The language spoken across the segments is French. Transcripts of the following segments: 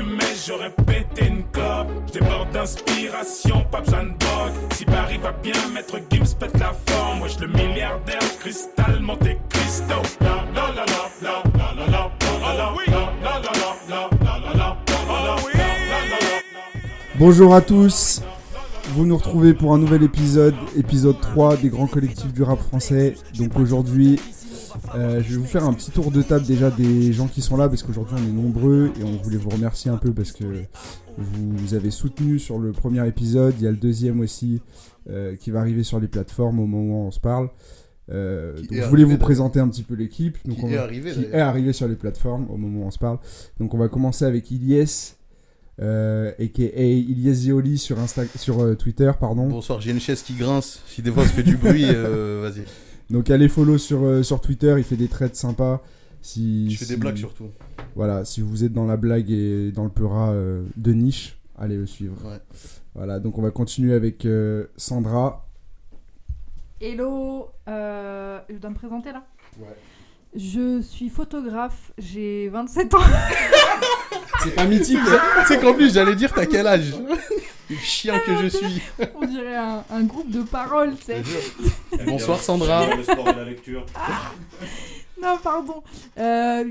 fumais, j'aurais pété une clope. J'déborde d'inspiration, pas besoin de Si Paris va bien, maître Gims pète la forme. Wesh, le milliardaire, cristal, Monte Cristo. La la la la la la la la. Bonjour à tous, vous nous retrouvez pour un nouvel épisode, épisode 3 des grands collectifs du rap français. Donc aujourd'hui, euh, je vais vous faire un petit tour de table déjà des gens qui sont là parce qu'aujourd'hui on est nombreux et on voulait vous remercier un peu parce que vous avez soutenu sur le premier épisode. Il y a le deuxième aussi euh, qui va arriver sur les plateformes au moment où on se parle. Euh, donc je voulais vous présenter un petit peu l'équipe. Donc Qui on est arrivé, qui d'ailleurs. est arrivé sur les plateformes au moment où on se parle. Donc on va commencer avec Ilyes, euh, aka Ilyes Zioli sur, Insta sur euh, Twitter, pardon. Bonsoir, j'ai une chaise qui grince. Si des fois ça fait du bruit, euh, vas-y. Donc allez follow sur, euh, sur Twitter, il fait des trades sympas. Si, Je fais des si- blagues surtout. Voilà, si vous êtes dans la blague et dans le peura euh, de niche, allez le suivre. Ouais. Voilà, donc on va continuer avec euh, Sandra. Hello, euh, je dois me présenter là Ouais. Je suis photographe, j'ai 27 ans. C'est pas mythique, tu sais qu'en plus, j'allais dire, t'as quel âge? Chien que je suis. On dirait un, un groupe de paroles, tu sais. Bonsoir Sandra. Le sport et la lecture. Non, pardon. Euh,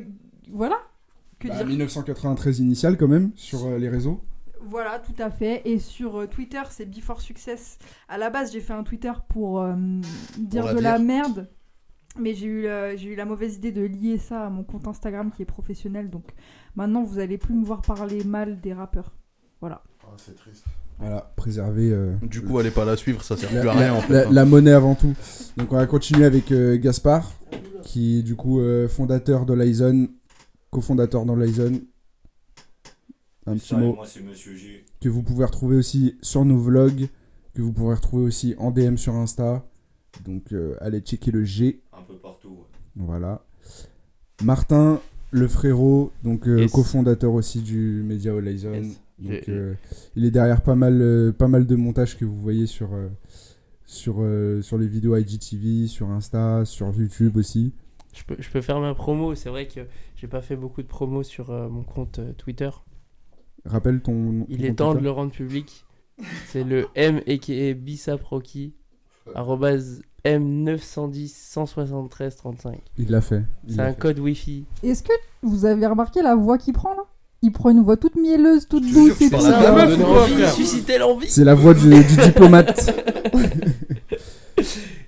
voilà. Que Bah, dire? 1993 initial quand même sur euh, les réseaux. Voilà, tout à fait. Et sur euh, Twitter, c'est Before Success. À la base, j'ai fait un Twitter pour euh, dire de la merde. Mais j'ai eu, la- j'ai eu la mauvaise idée de lier ça à mon compte Instagram qui est professionnel. Donc maintenant, vous allez plus me voir parler mal des rappeurs. Voilà. c'est triste. Voilà, préserver euh, Du coup, allez pas la suivre, ça sert la, plus à rien la- en fait. la- hein. la monnaie avant tout. Donc on va continuer avec euh, Gaspard, qui est du coup euh, fondateur de Lyzone, cofondateur dans Lyzone. Un petit mot. Moi, c'est Monsieur G. que vous pouvez retrouver aussi sur nos vlogs, que vous pourrez retrouver aussi en DM sur Insta. Donc euh, allez checker le G, Un peu partout. ouais. voilà. Martin, le frérot, donc euh, Yes. cofondateur aussi du Media Horizon. Yes. Donc J'ai- euh, il est derrière pas mal, euh, pas mal de montages que vous voyez sur, euh, sur, euh, sur les vidéos IGTV, sur Insta, sur YouTube aussi. Je peux, je peux faire ma promo. C'est vrai que j'ai pas fait beaucoup de promos sur euh, mon compte euh, Twitter. Rappelle ton. Il ton est temps de le rendre public. C'est le M aka Bisaproki. arrobase M910 173 35. Il l'a fait. C'est l'a un fait. code Wi-Fi. Est-ce que vous avez remarqué la voix qu'il prend là? Il prend une voix toute mielleuse, toute douce et c'est tout. la meuf frère susciter l'envie. C'est la voix du, du diplomate.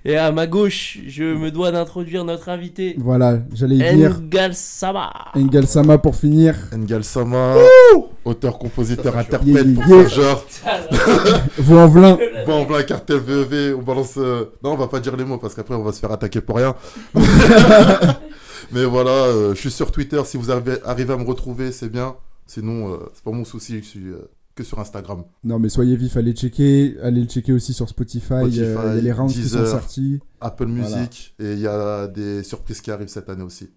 Et à ma gauche, je me dois d'introduire notre invité, voilà, j'allais y venir. Engal Sama. Engel Sama pour finir. Engal Sama, auteur, compositeur, interprète, yeah, pour yeah. genre. Vous en velin. Bon, voilà, cartel VEV, on balance. euh, Non, on va pas dire les mots parce qu'après on va se faire attaquer pour rien. Mais voilà, euh, je suis sur Twitter. Si vous arrivez, arrivez à me retrouver, c'est bien. Sinon, euh, c'est pas mon souci. Je suis euh, que sur Instagram. Non, mais soyez vifs, allez checker. Allez le checker aussi sur Spotify. Spotify, euh, Il y a les rounds qui sont sortis. Apple Voilà. Music. Et il y a des surprises qui arrivent cette année aussi.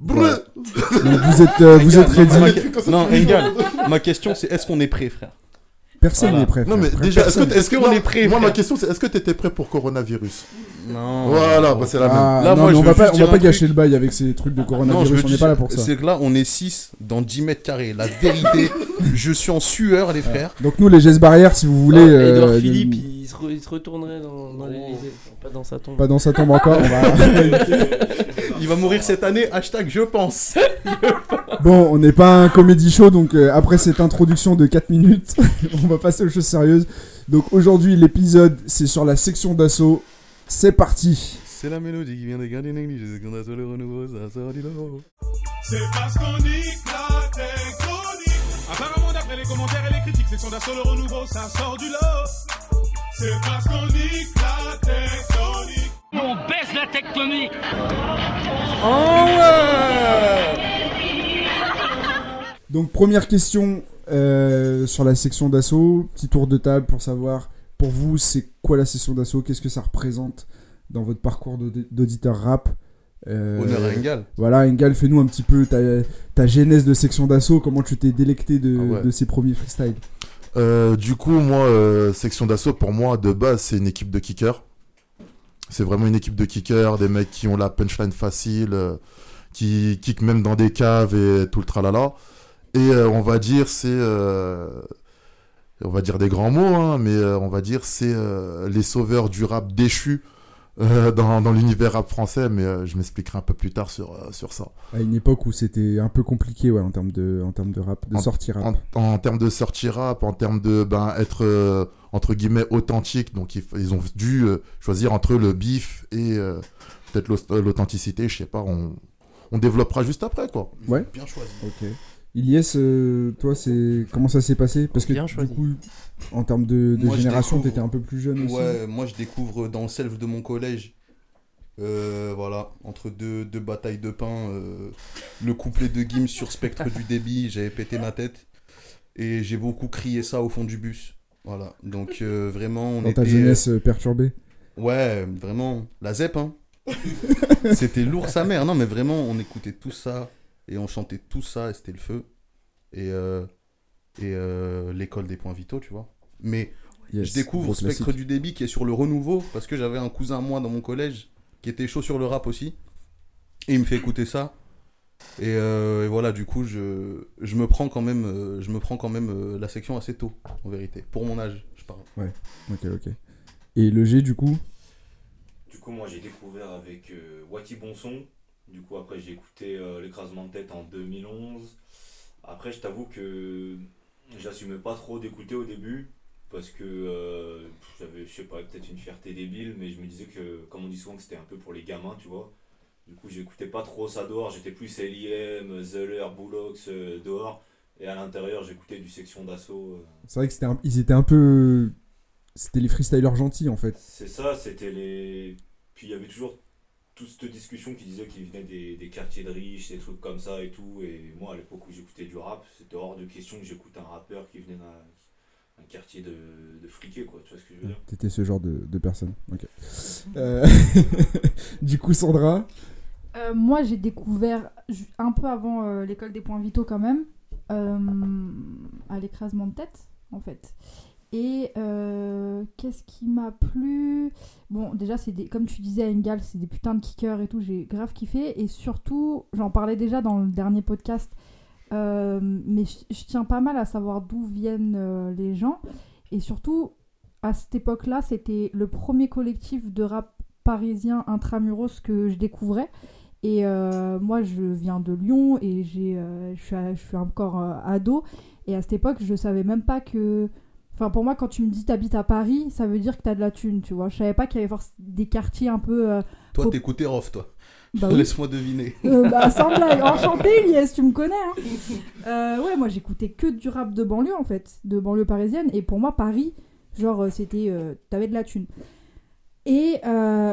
Ouais. Vous êtes, euh, vous êtes ready. Non, Engal, ma question c'est est-ce qu'on est prêt, frère? Personne Voilà. n'est prêt. Non, mais frère. déjà, est-ce Personne. que Est-ce qu'on non, est prêt, Moi, ma question, c'est est-ce que t'étais prêt pour coronavirus? Non. Voilà, bah, c'est la même. Ah, Là, non, moi, mais je on va pas, on va pas gâcher truc. le bail avec ces trucs de Non, je coronavirus. veux on n'est pas là pour ça. C'est que là, on est 6 dans 10 mètres carrés. La vérité, je suis en sueur, les frères. Donc nous, les gestes barrières, si vous voulez. Ah, Edouard euh, Philippe, de- il se, re- il se retournerait dans, dans l'Elysée, pas dans sa tombe. Pas dans sa tombe encore. on va- Il va mourir cette année, hashtag je pense. Bon, on n'est pas un comédie show, donc euh, après cette introduction de 4 minutes, on va passer aux choses sérieuses. Donc aujourd'hui, l'épisode, c'est sur la section d'assaut. C'est parti. C'est la mélodie qui vient des gardiens d'église, c'est qu'on a sur le renouveau, ça sort du lot. C'est parce qu'on nique la tectonique. Apparemment, d'après les commentaires et les critiques, section d'assaut, le renouveau, ça sort du lot. C'est parce qu'on nique la tectonique. On baisse la tectonique Donc première question euh, sur la section d'assaut. Petit tour de table pour savoir, pour vous, c'est quoi la section d'assaut? Qu'est-ce que ça représente dans votre parcours d'audi- d'auditeur rap? Euh, Honneur à Engal. Voilà, Engal, fais-nous un petit peu ta, ta genèse de section d'assaut, comment tu t'es délecté de, Ah ouais. de ces premiers freestyles? Euh, du coup, moi, euh, section d'assaut, pour moi, de base, c'est une équipe de kickers. C'est vraiment une équipe de kickers, des mecs qui ont la punchline facile, qui kick même dans des caves et tout le tralala. Et euh, on va dire, c'est. euh, on va dire des grands mots, hein, mais euh, on va dire, c'est euh, les sauveurs du rap déchu euh, dans, dans l'univers rap français, mais euh, je m'expliquerai un peu plus tard sur, euh, sur ça. À une époque où c'était un peu compliqué, ouais, en termes de, en termes de rap, de En- sortie rap. En, en termes de sortie rap, en termes de ben, être euh, entre guillemets authentique, donc ils, ils ont dû euh, choisir entre le bif et euh, peut-être l'aut- l'authenticité, je sais pas, on, on développera juste après quoi. Ouais. Bien choisi. Ok. Ilyes, euh, toi, c'est comment ça s'est passé? Parce que Bien du choisi. coup, en termes de, de Moi, je génération, découvre- t'étais un peu plus jeune aussi. Ouais, moi je découvre dans le self de mon collège. euh, voilà, entre deux, deux batailles de pain, euh, le couplet de Gims sur Spectre du débit, j'avais pété ma tête. Et j'ai beaucoup crié ça au fond du bus. Voilà, donc euh, vraiment, on Dans ta jeunesse perturbée. Ouais, vraiment, la ZEP, hein. c'était lourd sa mère. Non, mais vraiment, on écoutait tout ça et on chantait tout ça et c'était le feu. Et, euh, et euh, l'école des points vitaux, tu vois. Mais Yes, je découvre Spectre classique. du débit qui est sur le renouveau parce que j'avais un cousin à moi dans mon collège qui était chaud sur le rap aussi. Et il me fait écouter ça. Et, euh, et voilà, du coup, je, je me prends quand même, je me prends quand même la section assez tôt, en vérité. Pour mon âge, je parle. Ok, ok. Et le G, du coup? Du coup, moi j'ai découvert avec euh, Wati Bonson. Du coup, après j'ai écouté euh, l'écrasement de tête en 2011. Après, je t'avoue que j'assumais pas trop d'écouter au début. Parce que euh, j'avais, je sais pas, peut-être une fierté débile, mais je me disais que, comme on dit souvent, que c'était un peu pour les gamins, tu vois. Du coup, j'écoutais pas trop ça dehors. J'étais plus LIM, Zeller, Bullocks euh, dehors. Et à l'intérieur, j'écoutais du section d'assaut. C'est vrai que c'était un- ils étaient un peu. C'était les freestylers gentils en fait. C'est ça, c'était les. Puis il y avait toujours toute cette discussion qui disait qu'ils venaient des, des quartiers de riches, des trucs comme ça et tout. Et moi, à l'époque où j'écoutais du rap, c'était hors de question que j'écoute un rappeur qui venait d'un un quartier de, de friqués, quoi. Tu vois ce que je veux dire? T'étais ce genre de, de personne. Ok. Euh, du coup, Sandra? Euh, moi, j'ai découvert un peu avant euh, l'école des points vitaux quand même, euh, à l'écrasement de tête, en fait. Et euh, qu'est-ce qui m'a plu? Bon, déjà, c'est des, comme tu disais, Engal, c'est des putains de kickers et tout, j'ai grave kiffé. Et surtout, j'en parlais déjà dans le dernier podcast, euh, mais je tiens pas mal à savoir d'où viennent euh, les gens. Et surtout, à cette époque-là, c'était le premier collectif de rap parisien intramuros que je découvrais. Et moi, je viens de Lyon et j'ai, je suis à- je suis encore ado. Et à cette époque, je savais même pas que. Enfin, pour moi, quand tu me dis t'habites à Paris, ça veut dire que t'as de la thune, tu vois. Je savais pas qu'il y avait forcément des quartiers un peu. euh, Toi, Faut- t'écoutais Rof, toi. bah. Laisse-moi deviner. Euh, bah, sans blague, enchanté Elias, tu me connais. Hein. Euh, ouais, moi j'écoutais que du rap de banlieue en fait, de banlieue parisienne. Et pour moi, Paris, genre, c'était. T'avais de la thune. Et,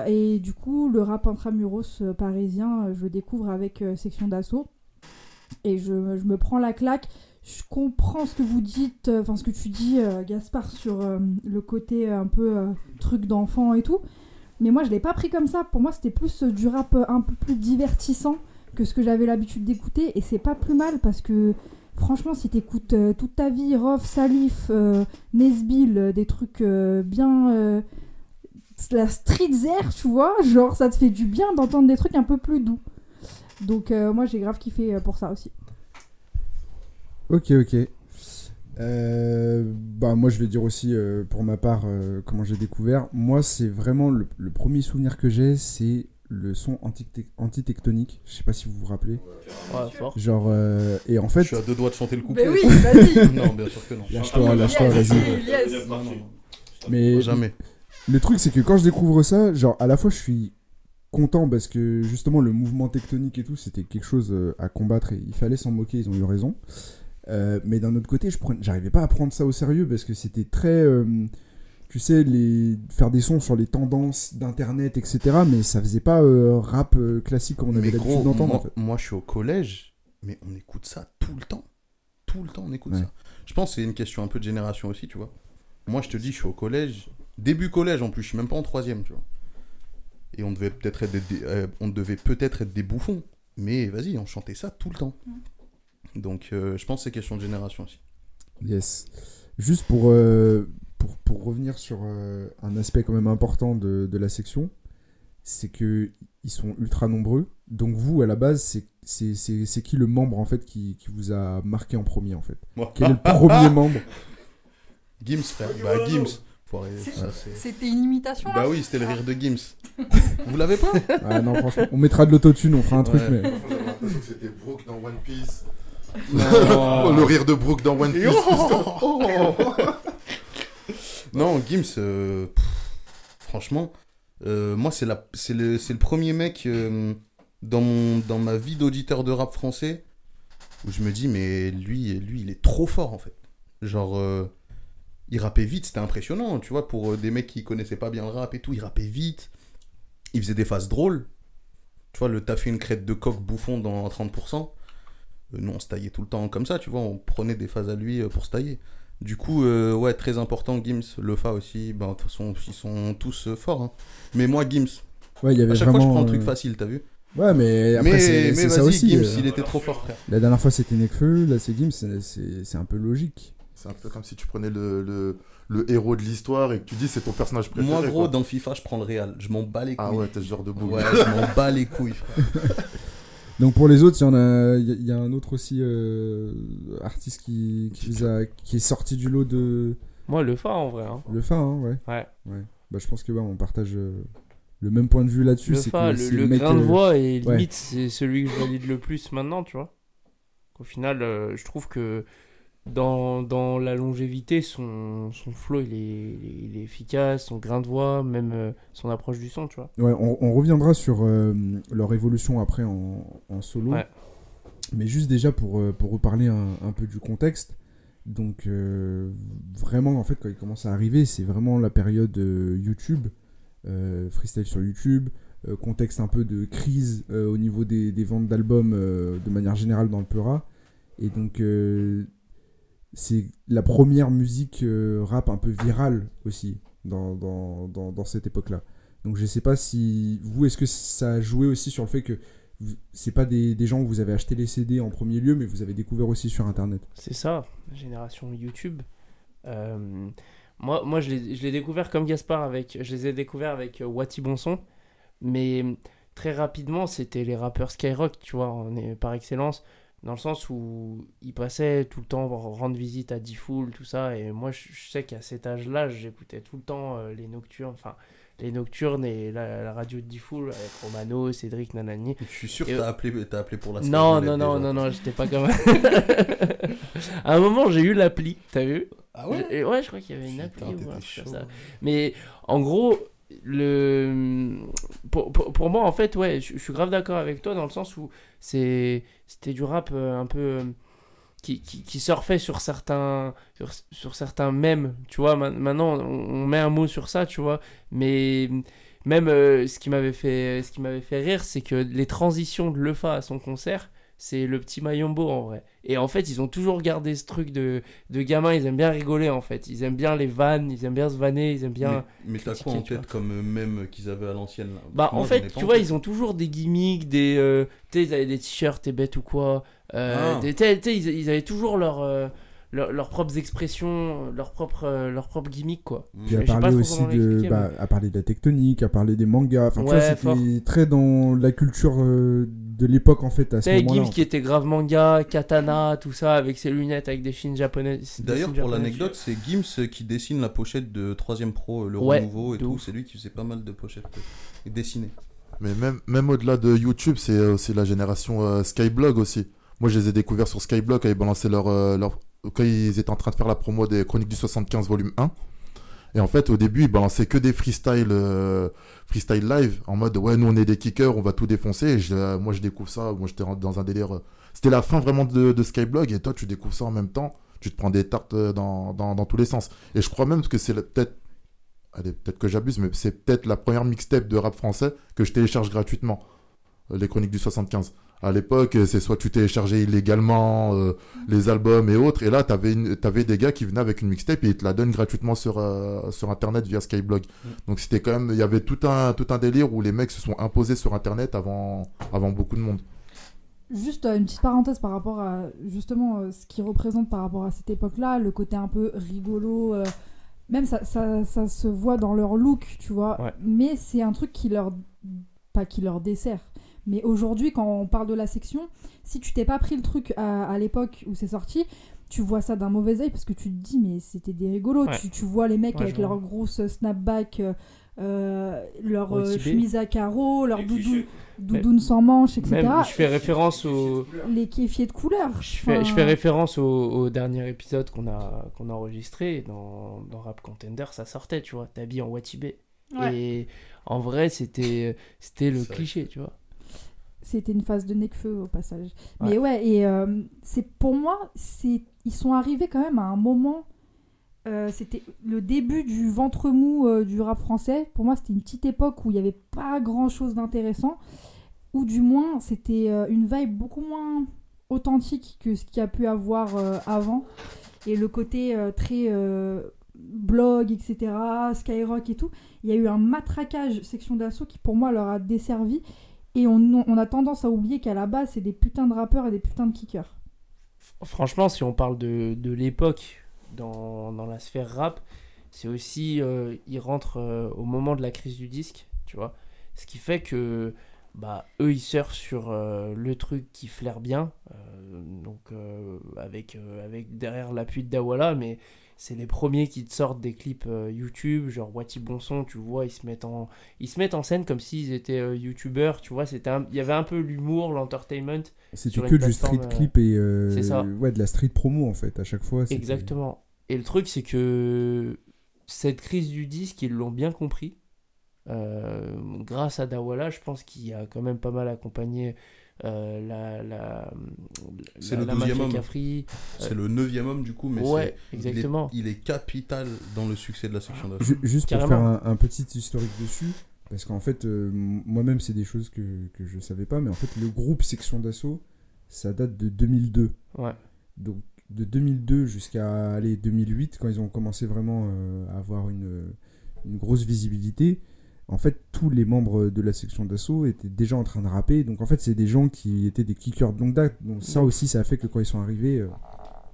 et du coup, le rap intramuros parisien, je le découvre avec Section d'Assaut. Et je, je me prends la claque. Je comprends ce que vous dites, euh, enfin ce que tu dis, euh, Gaspard, sur euh, le côté un peu truc d'enfant et tout. Mais moi, je l'ai pas pris comme ça. Pour moi, c'était plus du rap un peu plus divertissant que ce que j'avais l'habitude d'écouter. Et c'est pas plus mal parce que, franchement, si t'écoutes euh, toute ta vie Rof, Salif, euh, Nesbill, des trucs bien. la street air, tu vois, genre ça te fait du bien d'entendre des trucs un peu plus doux. Donc, moi, j'ai grave kiffé pour ça aussi. Ok, ok. Euh, bah moi je vais dire aussi euh, pour ma part euh, comment j'ai découvert. Moi c'est vraiment le, le premier souvenir que j'ai c'est le son anti- antitectonique. Je sais pas si vous vous rappelez. Ouais, fort. Genre euh, et en Je fait suis à deux doigts de chanter le couplet. Mais oui, vas-y non, bien sûr que non. lâche-toi, lâche-toi, Yes, vas-y. Mais Jamais. Le truc, c'est que quand je découvre ça, genre, à la fois, je suis content parce que justement, le mouvement tectonique et tout, c'était quelque chose euh, à combattre et il fallait s'en moquer, ils ont eu raison. Euh, mais d'un autre côté, je prenais- j'arrivais pas à prendre ça au sérieux parce que c'était très. euh, tu sais, les... faire des sons sur les tendances d'internet, etc. Mais ça faisait pas euh, rap euh, classique comme on avait l'habitude d'entendre moi, en fait. moi, je suis au collège, mais on écoute ça tout le temps. Tout le temps, on écoute Ouais. ça. Je pense que c'est une question un peu de génération aussi, tu vois. Moi, je te dis, je suis au collège, début collège en plus, je suis même pas en troisième, tu vois. Et on devait peut-être être, des, euh, on devait peut-être être des bouffons, mais vas-y, on chantait ça tout le temps. Donc, euh, je pense que c'est question de génération aussi. Yes. Juste pour, euh, pour, pour revenir sur euh, un aspect quand même important de, de la section, c'est que ils sont ultra nombreux. Donc vous, à la base, c'est c'est c'est- c'est qui le membre en fait qui, qui vous a marqué en premier en fait? Moi. Quel est le premier membre? Gims, frère. Bah, Gims. Ça, c'est- C'était une imitation là? Bah oui, c'était le rire de Gims. Vous l'avez pas? Ah non, franchement, on mettra de l'autotune, on fera un truc, Ouais. mais. C'était Brooke dans One Piece. Le rire de Brooke dans One Piece. Non, Gims, euh, pff, franchement, euh, moi, c'est la- c'est le, le premier mec euh, dans, mon, dans ma vie d'auditeur de rap français où je me dis, mais lui, lui il est trop fort en fait. Genre, il rappait vite, c'était impressionnant, tu vois, pour des mecs qui connaissaient pas bien le rap et tout, il rappait vite, il faisait des phases drôles. Tu vois, le t'as fait une crête de coq bouffon dans 30%. Euh, nous, on se taillait tout le temps comme ça, tu vois, on prenait des phases à lui euh, pour se tailler. Du coup, euh, ouais, très important, Gims, Lefa aussi, ben, de toute façon, ils sont tous euh, forts. hein. Mais moi, Gims, Ouais, il y avait à chaque fois, je vraiment. prends un truc facile, t'as vu? Ouais, mais après, Mais, c'est ça vas-y, aussi. Gims, euh, il était trop fort, frère. La dernière fois, c'était Nekfeu, là, c'est Gims, c'est- un peu logique. C'est un peu comme si tu prenais le, le, le héros de l'histoire et que tu dis c'est ton personnage préféré. Moi, gros, quoi. dans FIFA, je prends le Real. Je m'en bats les couilles. Ah ouais, t'es ce genre de boule. Ouais, je m'en bats les couilles, frère. Donc pour les autres, il y en a, il y a- il y a un autre aussi euh, artiste qui, qui, vous a- qui est sorti du lot de Moi, le phare en vrai. hein. le fin, hein, ouais. Ouais. Bah, je pense que ouais, on partage euh, le même point de vue là-dessus. Le fa, que le, c'est le mec, grain de euh, voix ouais. limite c'est celui que je valide le plus maintenant, tu vois. Au final, euh, je trouve que dans, dans la longévité, son, son flow il est, il est- efficace, son grain de voix, même euh, son approche du son, tu vois. Ouais, on, on reviendra sur euh, leur évolution après en, en solo. Ouais. Mais juste déjà pour, euh, pour reparler un, un peu du contexte. Donc euh, vraiment, en fait, quand il commence à arriver, c'est vraiment la période euh, YouTube, freestyle sur YouTube, contexte un peu de crise au niveau des, des ventes d'albums de manière générale dans le Peura. Et donc c'est la première musique euh, rap un peu virale aussi dans, dans, dans, cette époque-là. Donc je sais pas si vous, est-ce que ça a joué aussi sur le fait que c'est pas des, des gens où vous avez acheté les CD en premier lieu, mais vous avez découvert aussi sur Internet? C'est ça, génération YouTube. Euh, moi, moi, je l'ai découvert comme Gaspard avec. Je les ai découverts avec euh, Wati Bonson. Mais très rapidement, c'était les rappeurs Skyrock, tu vois, on est par excellence. Dans le sens où ils passaient tout le temps rendre visite à D-Fool, tout ça. Et moi, je, je sais qu'à cet âge-là, j'écoutais tout le temps euh, les nocturnes. Enfin, les nocturnes et la, la radio de D-Fool avec Romano, Cédric, Nanani. Je suis sûr Et- que t'as appelé, t'as appelé pour la Non, non, non, non, non, j'étais pas comme. à un moment, j'ai eu l'appli, t'as vu? Ah ouais? J'ai- Ouais, je crois qu'il y avait une appli ou un truc comme ça. Mais en gros, le pour, pour, pour moi, en fait, ouais, je, je suis grave d'accord avec toi dans le sens où c'était du rap euh, un peu euh, qui, qui, surfait sur certains sur, certains mèmes, tu vois. Ma- Maintenant, on, on met un mot sur ça, tu vois. Mais même euh, ce qui m'avait fait ce qui m'avait fait rire, c'est que les transitions de Lefa à son concert. C'est le petit Mayombo en vrai. Et en fait, ils ont toujours gardé ce truc de, de gamin, ils aiment bien rigoler en fait. Ils aiment bien les vannes, ils aiment bien se vanner, ils aiment bien. Mais, mais t'as quoi en tête comme euh, même qu'ils avaient à l'ancienne Bah, Moi, en fait, tu en vois, tête. ils ont toujours des gimmicks, des. euh, tu sais, ils avaient des t-shirts, t'es bête ou quoi. Euh, Ah. des- ils, ils avaient toujours leur, euh, leur- leurs propres expressions, leurs propres, euh, leurs propres gimmicks, quoi. Mm. Puis à parler aussi de, bah, à parler de la tectonique, à parler des mangas. Enfin, tu Ouais, vois, c'était très dans la culture euh, de l'époque en fait à ce moment-là. Gims qui était grave manga, katana, tout ça, avec ses lunettes, avec des films japonais. D'ailleurs, pour l'anecdote, c'est Gims qui dessine la pochette de 3ème Pro, euh, le Ouais, renouveau et tout. C'est lui qui faisait pas mal de pochettes dessinées. Mais même, même au-delà de YouTube, c'est aussi la génération euh, Skyblog aussi. Moi, je les ai découverts sur Skyblog ils balançaient leur, euh, leur- quand ils étaient en train de faire la promo des Chroniques du 75 volume 1. Et en fait, au début, ils balançaient que des freestyle, euh, freestyle live en mode ouais, nous on est des kickers, on va tout défoncer. Euh, moi, je découvre ça. Moi, j'étais dans un délire. euh, C'était la fin vraiment de, Skyblog et toi, tu découvres ça en même temps. Tu te prends des tartes dans, dans, tous les sens. Et je crois même que c'est peut-être allez, peut-être que j'abuse, mais c'est peut-être la première mixtape de rap français que je télécharge gratuitement. Les Chroniques du 75. À l'époque, c'est soit tu téléchargeais illégalement euh, les albums et autres, et là, t'avais une- t'avais des gars qui venaient avec une mixtape et ils te la donnent gratuitement sur, euh, sur Internet via Skyblog. Mm. Donc c'était quand même, il y avait tout un, tout un délire où les mecs se sont imposés sur Internet avant, avant beaucoup de monde. Juste euh, une petite parenthèse par rapport à justement euh, ce qu'ils représentent par rapport à cette époque-là, le côté un peu rigolo, euh, même ça, ça, ça se voit dans leur look, tu vois. Ouais. Mais c'est un truc qui leur. pas qui leur dessert, Mais aujourd'hui, quand on parle de la section, si tu t'es pas pris le truc à, à l'époque où c'est sorti, tu vois ça d'un mauvais œil parce que tu te dis, mais c'était des rigolos. Ouais. Tu, tu vois les mecs Ouais, avec leurs grosses snapbacks, euh, leur euh, chemise à carreaux, leur doudou, doudoune sans manches, etc. Même, je fais référence au, Les kéfiers de couleur. je fais, je Enfin, fais référence au, au dernier épisode qu'on a, qu'on a enregistré dans, dans Rap Contender, ça sortait, tu vois, t'habilles en Watibé. Ouais. Et en vrai, c'était, c'était le cliché, tu vois. C'était une phase de Necfeu au passage. Ouais. Mais ouais, et euh, c'est pour moi, c'est ils sont arrivés quand même à un moment. euh, c'était le début du ventre mou euh, du rap français. Pour moi, c'était une petite époque où il n'y avait pas grand chose d'intéressant. Ou du moins, c'était une vibe beaucoup moins authentique que ce qu'il y a pu avoir avant. Et le côté très blog, etc., Skyrock et tout. Il y a eu un matraquage section d'assaut qui, pour moi, leur a desservi. Et on, a tendance à oublier qu'à la base, c'est des putains de rappeurs et des putains de kickers. Franchement, si on parle de, l'époque dans, la sphère rap, c'est aussi. euh, ils rentrent euh, au moment de la crise du disque, tu vois. Ce qui fait que. Bah, eux, ils surfent sur euh, le truc qui flaire bien, donc avec, avec derrière l'appui de Dawala, mais c'est les premiers qui te sortent des clips euh, YouTube, genre Wati Bonson, tu vois, ils se mettent en, ils se mettent en scène comme s'ils étaient euh, youtubeurs, tu vois, c'était un- il y avait un peu l'humour, l'entertainment, C'était que du street euh, clip et euh, ça. ouais, de la street promo en fait. À chaque fois. Exactement. Et le truc, c'est que cette crise du disque, ils l'ont bien compris. Grâce à Dawala, je pense qu'il a quand même pas mal accompagné euh, la, la, C'est la- le la douzième mafia homme. Cafri. C'est le neuvième homme du coup, mais Ouais, c'est- exactement. Il est, il est capital dans le succès de la section d'assaut. Ju- Juste pour faire un, un petit historique dessus, parce qu'en fait, euh, moi-même, c'est des choses que, que je savais pas, mais en fait, le groupe Section d'Assaut, ça date de 2002. Ouais. Donc, de 2002 jusqu'à aller 2008, quand ils ont commencé vraiment euh, à avoir une, une grosse visibilité, en fait, tous les membres de la section d'assaut étaient déjà en train de rapper. Donc, en fait, c'est des gens qui étaient des kickers de longue date. Donc, ça aussi, ça a fait que quand ils sont arrivés. euh,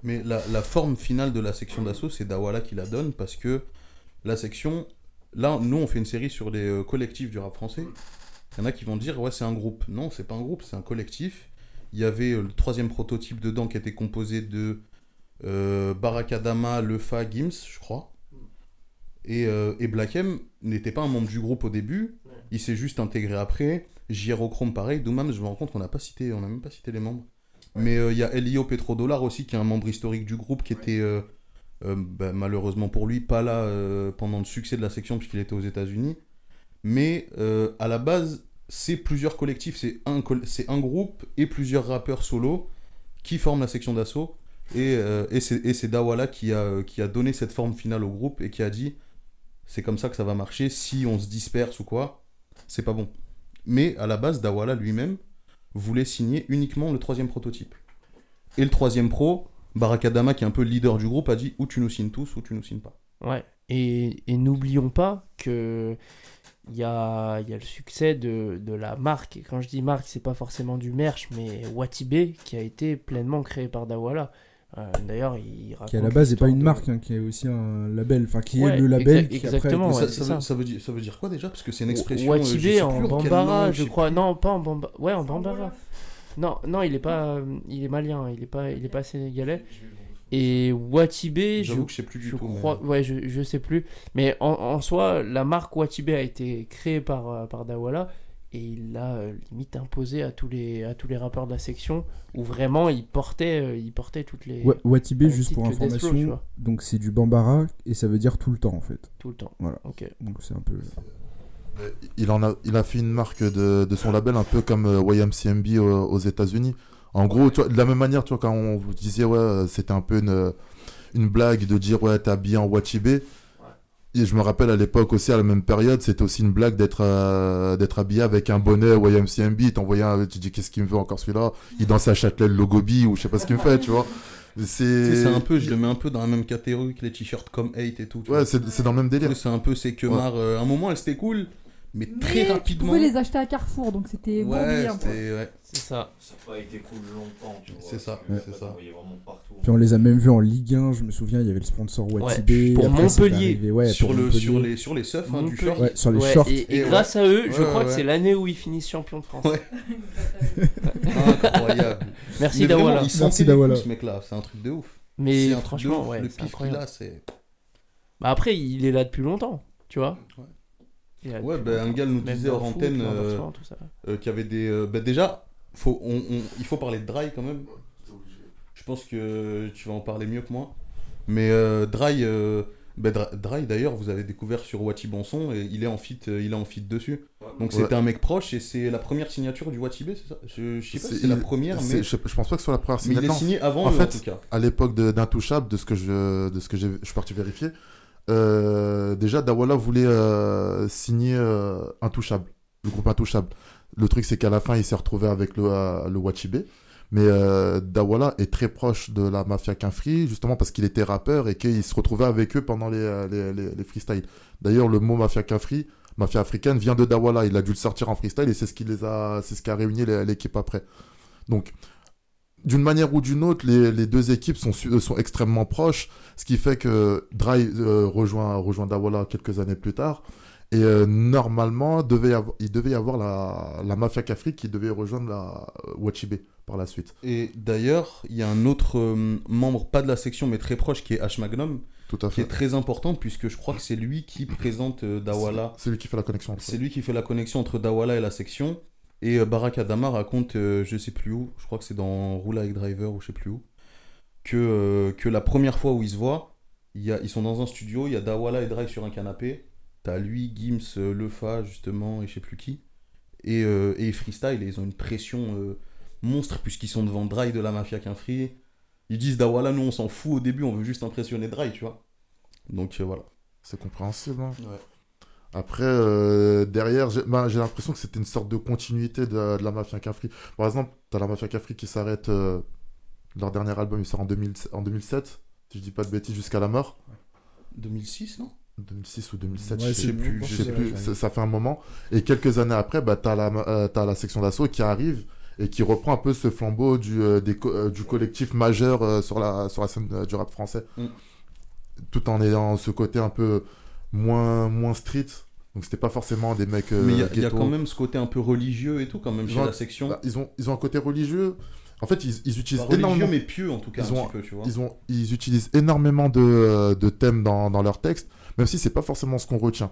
Mais la, la forme finale de la section d'assaut, c'est Dawala qui la donne parce que la section. Là, nous, on fait une série sur les euh, collectifs du rap français. Il y en a qui vont dire, ouais, c'est un groupe. Non, c'est pas un groupe, c'est un collectif. Il y avait euh, le troisième prototype dedans qui était composé de euh, Barakadama, Lefa, Gims, je crois. Et, euh, et Black M n'était pas un membre du groupe au début. Il s'est juste intégré après. Gyrochrome, pareil. Doumam, je me rends compte qu'on n'a pas cité, on n'a même pas cité les membres. Mais euh, il y a Elio Petrodollar aussi, qui est un membre historique du groupe, qui était euh, euh, bah, malheureusement pour lui pas là pendant le succès de la section, puisqu'il était aux États-Unis. Mais à la base, c'est plusieurs collectifs, c'est un, col- c'est un groupe et plusieurs rappeurs solo qui forment la section d'assaut. Et, euh, c'est et c'est Dawala qui a, qui a donné cette forme finale au groupe et qui a dit c'est comme ça que ça va marcher, si on se disperse ou quoi, c'est pas bon. Mais à la base, Dawala lui-même voulait signer uniquement le troisième prototype. Et le troisième pro, Barakadama, qui est un peu le leader du groupe, a dit ou tu nous signes tous ou tu nous signes pas. Ouais. Et, n'oublions pas que il y a, le succès de, la marque. Quand je dis marque, c'est pas forcément du merch, mais Watibé, qui a été pleinement créé par Dawala. Euh, D'ailleurs, il raconte qui à la base n'est pas une de- marque, hein, qui est aussi un label, enfin qui Ouais, est le label exa- qui exactement. après. Ouais, ça, veut, ça. ça veut dire, ça veut dire quoi déjà? Parce que c'est une expression. euh, Watibé sais en Bambara, je crois. plus. Non, pas en Bambara. Ouais, en Bambara. Non, non, il est pas, euh, il est malien, il est pas, il est pas sénégalais. Et Watibé, je, J'avoue que je sais plus du je tout. mais- crois, ouais, je, je sais plus. Mais en, en soi, la marque Watibé a été créée par, euh, par Dawala et il l'a euh, limite imposé à tous les, à tous les rappeurs de la section où vraiment il portait, euh, il portait toutes les, Watibé, Au juste pour Row, information, donc c'est du Bambara et ça veut dire tout le temps en fait. tout le temps. Voilà. Ok. Donc c'est un peu. Il, en a, il a fait une marque de, de son label un peu comme euh, YMCMB aux, aux États-Unis. En gros, tu vois, de la même manière, tu vois, quand on vous disait, ouais, euh, c'était un peu une, une blague de dire, ouais, t'es habillé en Watibé. Et je me rappelle à l'époque aussi, à la même période, c'était aussi une blague d'être euh, d'être habillé avec un bonnet YMCMB. Il t'envoyait un, tu dis, qu'est-ce qu'il me veut encore celui-là? Il danse à Châtelet le Logobi ou je sais pas ce qu'il me fait, tu vois. C'est c'est un peu, je le mets un peu dans la même catégorie que les t-shirts comme 8 et tout. tu Ouais, c'est c'est dans le même délire. C'est un peu c'est que Ouais. marre. euh, à un moment, elle c'était cool, mais Mais très Tu rapidement. pouvais les acheter à Carrefour, donc c'était Ouais, ouais. C'est ça. Ça n'a pas été cool longtemps, tu vois. C'est ça, c'est ça. partout. Puis on les a même vus en Ligue 1, je me souviens, il y avait le sponsor Watibé. pour après, c'est Montpellier. arrivé, ouais, sur, pour le, Montpellier. sur, les, sur les seufs hein, du short. Ouais, sur les Ouais, shorts. et, et Et grâce à eux, je Ouais, crois ouais, que c'est l'année où ils finissent champion de France. Ouais. Incroyable. Merci Dawala. Merci Dawala. ce mec-là, c'est un truc de ouf. Mais franchement, ouais, le pif qu'il a, c'est. Bah après, il est là depuis longtemps, tu vois. Ouais. Bah, un gars nous disait hors antenne euh, euh, qu'il y avait des. euh, bah, déjà, faut, on, on- il faut parler de Dry quand même. Je pense que tu vas en parler mieux que moi. Mais euh, Dry, euh, bah, Dra- Dry, d'ailleurs, vous avez découvert sur Wati Bonson et il est en fit, il est en fit dessus. Donc Ouais. c'était un mec proche et c'est la première signature du Watibé, c'est ça? Je, je sais pas si C'est- la première, mais, Je, je pense pas que ce soit la première mais il est signature. signé avant En eux, en fait, tout cas. à l'époque d'Intouchable, de ce que je, de ce que j'ai, je suis parti vérifier, euh, déjà Dawala voulait euh, signer euh, Intouchable, le groupe Intouchable. Le truc, c'est qu'à la fin, il s'est retrouvé avec le, le Wachibé. Mais Dawala est très proche de la mafia Quinfree, justement parce qu'il était rappeur et qu'il se retrouvait avec eux pendant les, les, les, les freestyles. D'ailleurs, le mot mafia Quinfree, mafia africaine, vient de Dawala. Il a dû le sortir en freestyle et c'est ce qui les a, c'est ce qui a réuni l'équipe après. Donc, d'une manière ou d'une autre, les, les deux équipes sont, extrêmement proches, ce qui fait que Dry euh, rejoint, rejoint Dawala quelques années plus tard. Et euh, normalement, devait y avoir- il devait y avoir la, la Mafia Cafri qui devait rejoindre la euh, Wachibé par la suite. Et d'ailleurs, il y a un autre euh, membre, pas de la section, mais très proche, qui est H Magnum, Tout à qui est fait. très important puisque je crois que c'est lui qui présente Dawala. C'est lui qui fait la connexion. C'est lui qui fait la connexion entre Dawala et la section. Et euh, Barack Adama raconte, euh, je sais plus où, je crois que c'est dans Roule avec Driver ou je sais plus où, que, euh, que la première fois où ils se voient, il y a, ils sont dans un studio, il y a Dawala et Drive sur un canapé. T'as lui, Gims, euh, Lefa justement et je sais plus qui. Et, euh, et ils freestyle et ils ont une pression euh, monstre puisqu'ils sont devant Dry de la Mafia Quinfree. Ils disent Dawala, nous on s'en fout au début, on veut juste impressionner Dry, tu vois. Donc euh, voilà. C'est compréhensible. hein. Ouais. Après, euh, derrière, j'ai ben, j'ai l'impression que c'était une sorte de continuité de, de la Mafia Cafri. Par exemple, tu as la Mafia Cafri qui s'arrête. euh, leur dernier album, il sort en, 2000 en 2007, si je dis pas de bêtises, jusqu'à la mort. 2006, non? 2006 ou 2007, Ouais, je sais plus, je sais plus, ça, ça fait un moment. Et quelques années après, bah, tu as, la section d'assaut qui arrive et qui reprend un peu ce flambeau du, euh, des co- euh, du collectif majeur euh, sur, la, sur la scène euh, du rap français. Mm. Tout en ayant ce côté un peu moins, moins street. Donc c'était pas forcément des mecs euh, Mais il y, a- y quand même ce côté un peu religieux et tout, quand même, Ils chez ont- la section. Bah, ils, ont, ils ont un côté religieux. En fait, ils, ils utilisent énormément... mais pieux en tout cas, Ils un ont- petit peu, tu vois. Ils, ont, ils utilisent énormément de, euh, de thèmes dans, dans leurs textes, même si c'est pas forcément ce qu'on retient.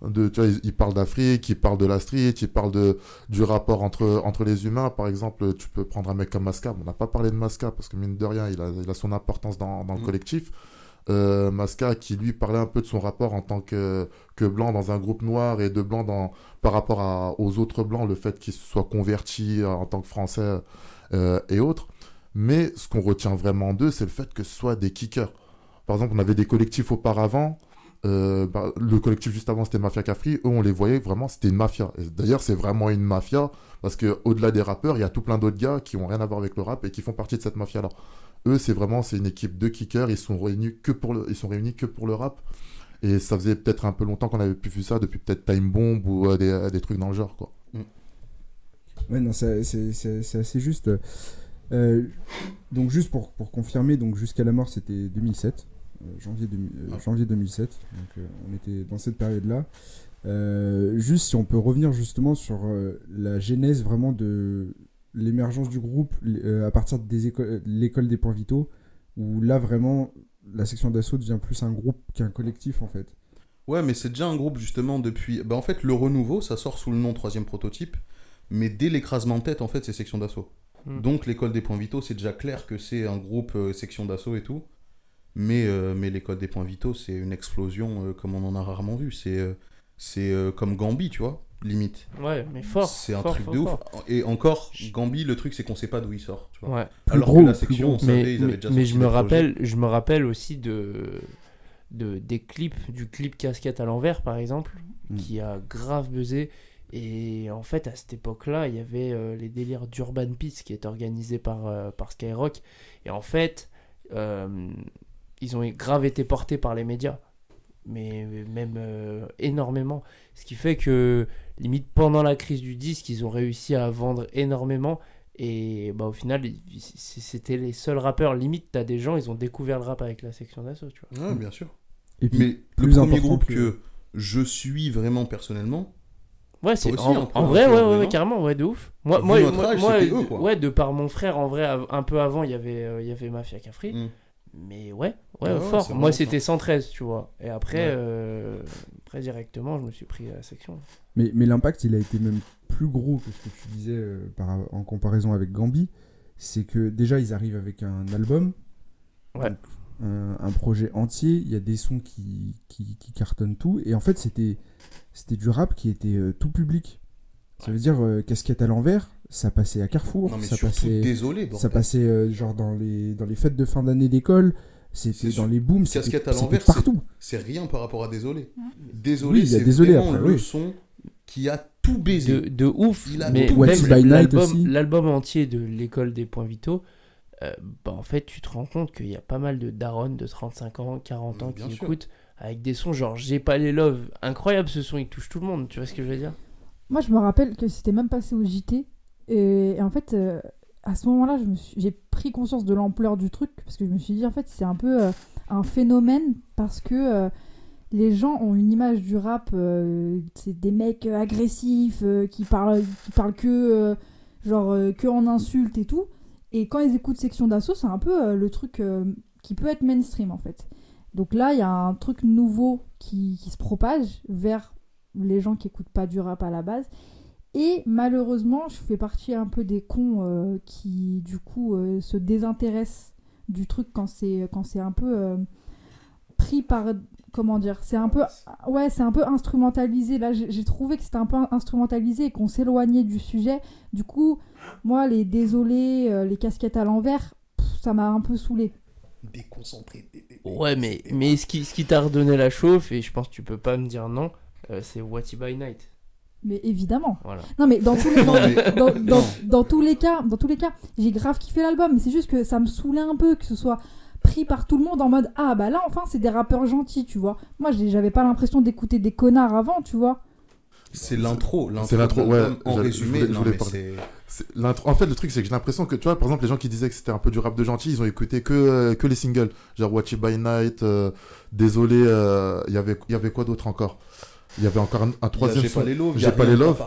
De, tu vois, ils, ils parlent d'Afrique, ils parlent de la street, ils parlent de, du rapport entre, entre les humains. Par exemple, tu peux prendre un mec comme Masca. On n'a pas parlé de Masca parce que mine de rien, il a, il a son importance dans, dans le Mhm. collectif. Euh, Masca qui lui parlait un peu de son rapport en tant que, que blanc dans un groupe noir et de blanc dans, par rapport aux autres blancs, le fait qu'il soit converti en tant que français euh, et autres. Mais ce qu'on retient vraiment d'eux, c'est le fait que ce soit des kickers. Par exemple, on avait des collectifs auparavant. Euh, bah, le collectif juste avant, c'était Mafia Cafri. Eux, on les voyait vraiment, c'était une mafia. D'ailleurs, c'est vraiment une mafia parce que au-delà des rappeurs, il y a tout plein d'autres gars qui ont rien à voir avec le rap et qui font partie de cette mafia-là. Eux, c'est vraiment, c'est une équipe de kickers. Ils sont réunis que pour le, ils sont réunis que pour le rap. Et ça faisait peut-être un peu longtemps qu'on avait plus vu ça depuis peut-être Time Bomb ou euh, des, des trucs dans le genre, quoi. Ouais, non, c'est c'est- c'est- c'est assez juste. Euh, donc, juste pour, pour confirmer, donc jusqu'à la mort, c'était 2007. Euh, janvier, 2000 euh, Ah. janvier 2007. Donc, euh, on était dans cette période-là. Euh, juste si on peut revenir justement sur euh, la genèse vraiment de l'émergence du groupe euh, à partir des l'école des points vitaux, où là vraiment la section d'assaut devient plus un groupe qu'un collectif en fait. Ouais, mais c'est déjà un groupe justement depuis. Bah, en fait, le renouveau, ça sort sous le nom troisième prototype, mais dès l'écrasement de tête, en fait, c'est section d'assaut. Hmm. Donc, l'école des points vitaux, c'est déjà clair que c'est un groupe euh, section d'assaut et tout. Mais, euh, mais l'école des points vitaux, c'est une explosion euh, comme on en a rarement vu. C'est euh, c'est comme Gambi, tu vois, limite. Ouais, mais fort. C'est un fort, truc fort, de ouf. fort. Et encore, Gambi, le truc, c'est qu'on sait pas d'où il sort. Tu vois. Ouais. Plus Alors gros, que la plus section, gros. on savait, mais, ils avaient mais- déjà mais sorti je me projets. rappelle je me rappelle aussi de, de des clips du clip casquette à l'envers par exemple Mm. qui a grave buzzé et en fait à cette époque là il y avait euh, les délires d'Urban Peace qui est organisé par, euh, par Skyrock et en fait euh, ils ont grave été portés par les médias mais même euh, énormément. Ce qui fait que, limite, pendant la crise du disque, ils ont réussi à vendre énormément. Et bah, au final, c'était les seuls rappeurs. Limite, t'as des gens, ils ont découvert le rap avec la section d'assaut, tu vois. Bien sûr. Et puis, Mais le plus premier important groupe que- que... je suis vraiment personnellement, Ouais, c'est en, peu, en vrai, ouais, ouais, carrément, ouais, de ouf. Moi, Vu moi, âge, moi, c'était eux, ouais, de par mon frère, en vrai, un peu avant, il y avait, euh, il y avait Mafia Cafri. hmm. Mais ouais, ouais, Ah ouais, fort. Moi, c'était 113, tu vois. Et après, Ouais. euh, après, directement, je me suis pris à la section. Mais, mais l'impact, il a été même plus gros que ce que tu disais euh, par, en comparaison avec Gambi. C'est que déjà, ils arrivent avec un album, Ouais. donc un, un projet entier. Il y a des sons qui, qui, qui cartonnent tout. Et en fait, c'était c'était du rap qui était euh, tout public. Ça veut dire euh, casquette à l'envers, ça passait à Carrefour, Non, mais ça passait, désolé, ça passait euh, genre dans les, dans les fêtes de fin d'année d'école. C'était dans sûr. les booms, c'était Casquette à c'était l'envers, partout. C'est rien par rapport à Désolé. Ouais. Désolé, Oui, il y a c'est Désolé vraiment après, le oui. son qui a tout baisé. De, de ouf. Il a mais l'album, entier de l'école des points vitaux, euh, bah, en fait, tu te rends compte qu'il y a pas mal de darons de 35 ans, 40 ans Bien qui sûr. écoutent avec des sons genre J'ai pas les love. Incroyable ce son, il touche tout le monde. Tu vois ce que je veux dire? Moi, je me rappelle que c'était même passé au JT. Et, en fait, euh, à ce moment-là, j'ai pris conscience de l'ampleur du truc. Parce que je me suis dit, en fait, c'est un peu euh, un phénomène. Parce que euh, les gens ont une image du rap. c'est des mecs agressifs qui, parlent, qui parlent que, genre, que en insultes et tout. Et quand ils écoutent Section d'Assaut, c'est un peu le truc qui peut être mainstream, en fait. Donc là, il y a un truc nouveau qui se propage vers les gens qui écoutent pas du rap à la base. Et malheureusement, je fais partie un peu des cons euh, qui, du coup, euh, se désintéressent du truc quand c'est quand c'est un peu euh, pris par comment dire c'est un peu ouais c'est un peu instrumentalisé là j'ai trouvé que c'était un peu instrumentalisé et qu'on s'éloignait du sujet du coup moi les désolés les casquettes à l'envers ça m'a un peu saoulé Déconcentré. dé- dé- Ouais, mais, mais ce qui, ce qui t'a redonné la chauffe, et je pense que tu peux pas me dire non, euh, c'est What by Night. mais évidemment Voilà. non mais dans tous les, dans, dans- tous les cas, dans tous les cas, j'ai grave kiffé l'album, mais c'est juste que ça me saoulait un peu que ce soit pris par tout le monde en mode ah bah là enfin c'est des rappeurs gentils, tu vois. Moi j'avais pas l'impression d'écouter des connards avant, tu vois. C'est l'intro. C'est l'intro, ouais, En résumé, l'intro- En fait, le truc, c'est que j'ai l'impression que, tu vois, par exemple, les gens qui disaient que c'était un peu du rap de gentil, ils ont écouté que, euh, que les singles. Genre Watch It By Night, euh, Désolé, euh, il y avait- il y avait quoi d'autre encore? Il y avait encore un, troisième J'ai son. pas les loves, J'ai pas les loves.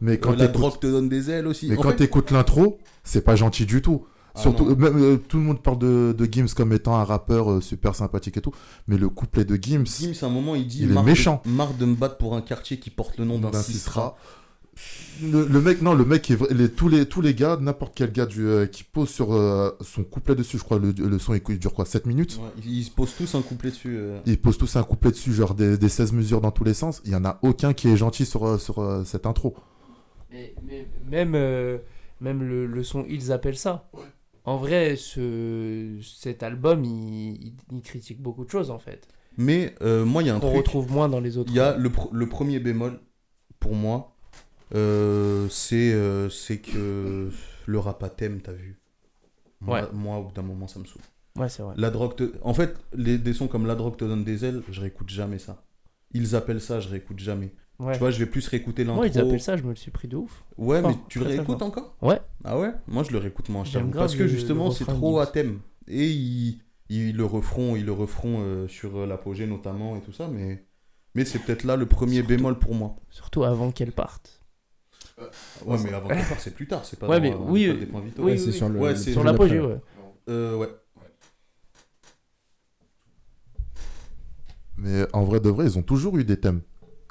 Mais quand Euh, la t'écoutes- drogue te donne des ailes aussi. Mais En quand fait- t'écoutes l'intro, c'est pas gentil du tout. Ah Surtout, même, euh, tout le monde parle de, de Gims comme étant un rappeur euh, super sympathique et tout. Mais le couplet de Gims, Gims, à un moment, il dit Il est marre de- méchant. marre de me battre pour un quartier qui porte le nom d'un d'un Sistra. Le, le mec, non, le mec, est vrai- les, tous, les, tous les gars, n'importe quel gars du, euh, qui pose sur euh, son couplet dessus, je crois, le, le son il dure quoi 7 minutes Ouais, ils ils se posent tous un couplet dessus. euh. Ils posent tous un couplet dessus, genre des, des 16 mesures dans tous les sens. Il y en a aucun qui est gentil sur, sur euh, cette intro. Mais, mais même, euh, même le, le son Ils appellent ça. En vrai, ce, cet album, il, il- il critique beaucoup de choses en fait. Mais euh, moi, il y a un On truc. retrouve moins dans les autres. Il y a le, pr- le premier bémol, pour moi, euh, c'est euh, c'est que le rap à thème, t'as vu. Moi, Ouais. moi, au bout d'un moment, ça me saoule. Ouais, c'est vrai. La drogue te... En fait, les, des sons comme La drogue te donne des ailes, je réécoute jamais ça. Ils appellent ça, je réécoute jamais. Ouais. Tu vois, je vais plus rééciter l'intro. Moi, ils appellent ça, je me le suis pris de ouf. Ouais, mais tu le réécoutes encore Ouais. Ah ouais? Moi, je le réécoute moins, je grave Parce que justement, c'est trop à thème. Et ils, ils le referont, ils le referont euh, sur euh, l'apogée notamment et tout ça, mais, mais c'est peut-être là le premier Surtout- bémol pour moi. Surtout avant qu'elle parte. Ouais, mais avant qu'elle parte, c'est plus tard, c'est pas Ouais, dans, mais euh, oui, euh, des points vitaux. oui, Ouais, c'est oui. sur le, Ouais, le c'est Sur l'apogée, ouais. Euh, ouais. Mais en vrai de vrai, ils ont toujours eu des thèmes.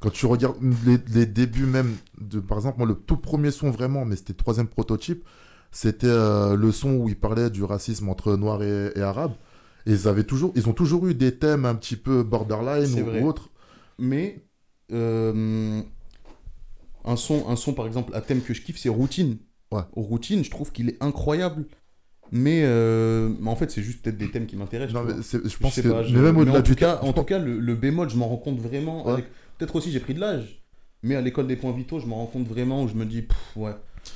Quand tu regardes les, les débuts même, de, par exemple, moi, le tout premier son vraiment, mais c'était le troisième prototype, c'était euh, le son où ils parlaient du racisme entre noirs et, et arabes. Et ils, avaient toujours, ils ont toujours eu des thèmes un petit peu borderline ou, ou autre. Mais euh, un, son, un son, par exemple, à thème que je kiffe, c'est Routine. Ouais. Routine, je trouve qu'il est incroyable. Mais, euh, mais en fait, c'est juste peut-être des thèmes qui m'intéressent. Je Je pense sais que pas, je- mais même au-delà du tout cas, en tout cas le, le bémol, je m'en rends compte vraiment. Ouais. avec- Peut-être aussi, j'ai pris de l'âge. Mais à l'école des points vitaux, je m'en rends compte vraiment où je me dis, pff, ouais,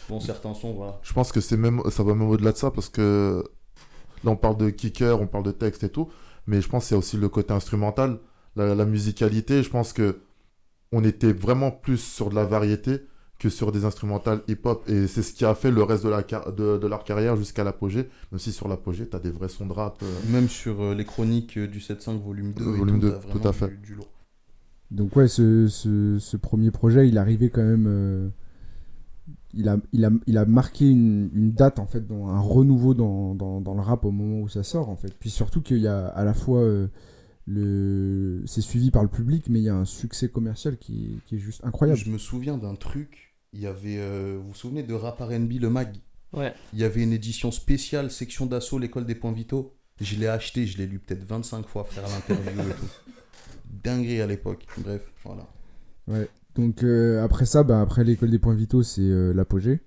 bon, certains sons, voilà. Je pense que c'est même, ça va même au-delà de ça parce que là on parle de kicker, on parle de texte et tout, mais je pense qu'il y a aussi le côté instrumental. la, la musicalité, je pense que on était vraiment plus sur de la variété que sur des instrumentales hip-hop. Et c'est ce qui a fait le reste de, la car- de, de leur carrière jusqu'à l'apogée. Même si sur l'apogée, t'as des vrais sons de rap. euh, Même sur euh, les chroniques euh, du 7.5 volume 2. et Volume tout, 2, t'as tout à fait. Du, du lourd. Donc ouais, ce, ce, ce premier projet, il arrivait quand même... euh, il, a, il, a, il a marqué une, une date, en fait, dans, un renouveau dans, dans, dans le rap au moment où ça sort, en fait. Puis surtout qu'il y a à la fois... le... C'est suivi par le public, mais il y a un succès commercial qui, qui est juste incroyable. Je me souviens d'un truc. Il y avait. euh, vous vous souvenez de Rap RB, le mag? Ouais. Il y avait une édition spéciale, section d'assaut, l'école des points vitaux. Je l'ai acheté, je l'ai lu peut-être 25 fois, frère, à l'interview et tout. Dinguerie à l'époque. Bref, voilà. Ouais. Donc euh, après ça, bah, après l'école des points vitaux, c'est euh, l'apogée.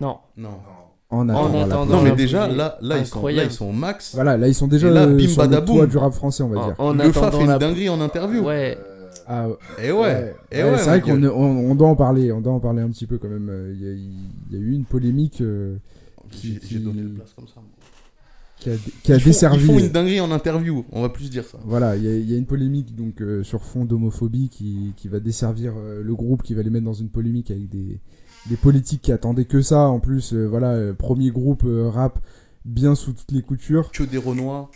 Non. Non. En En attendant l'apogée. Non, mais déjà, là, là, ils sont, là, ils sont au max. Voilà, là ils sont déjà Et là, euh, bim, sur le toit du rap français, on va En, dire. en le FA fait une la- dinguerie en interview. Ouais. Ah, Et ouais. Et Ouais, ouais, c'est vrai qu'on on, on doit en parler, on doit en parler un petit peu quand même. Euh, Il y a, il y a eu une polémique euh, J'ai j'ai donné le place comme ça. qui a, qui a Ils font- desservi. Ils font une dinguerie en interview, on va plus dire ça. Voilà, il y, a- il y a une polémique donc euh, sur fond d'homophobie qui, qui va desservir euh, le groupe, qui va les mettre dans une polémique avec des, des politiques qui attendaient que ça. En plus, euh, voilà, euh, premier groupe euh, rap bien sous toutes les coutures. Que des Renois.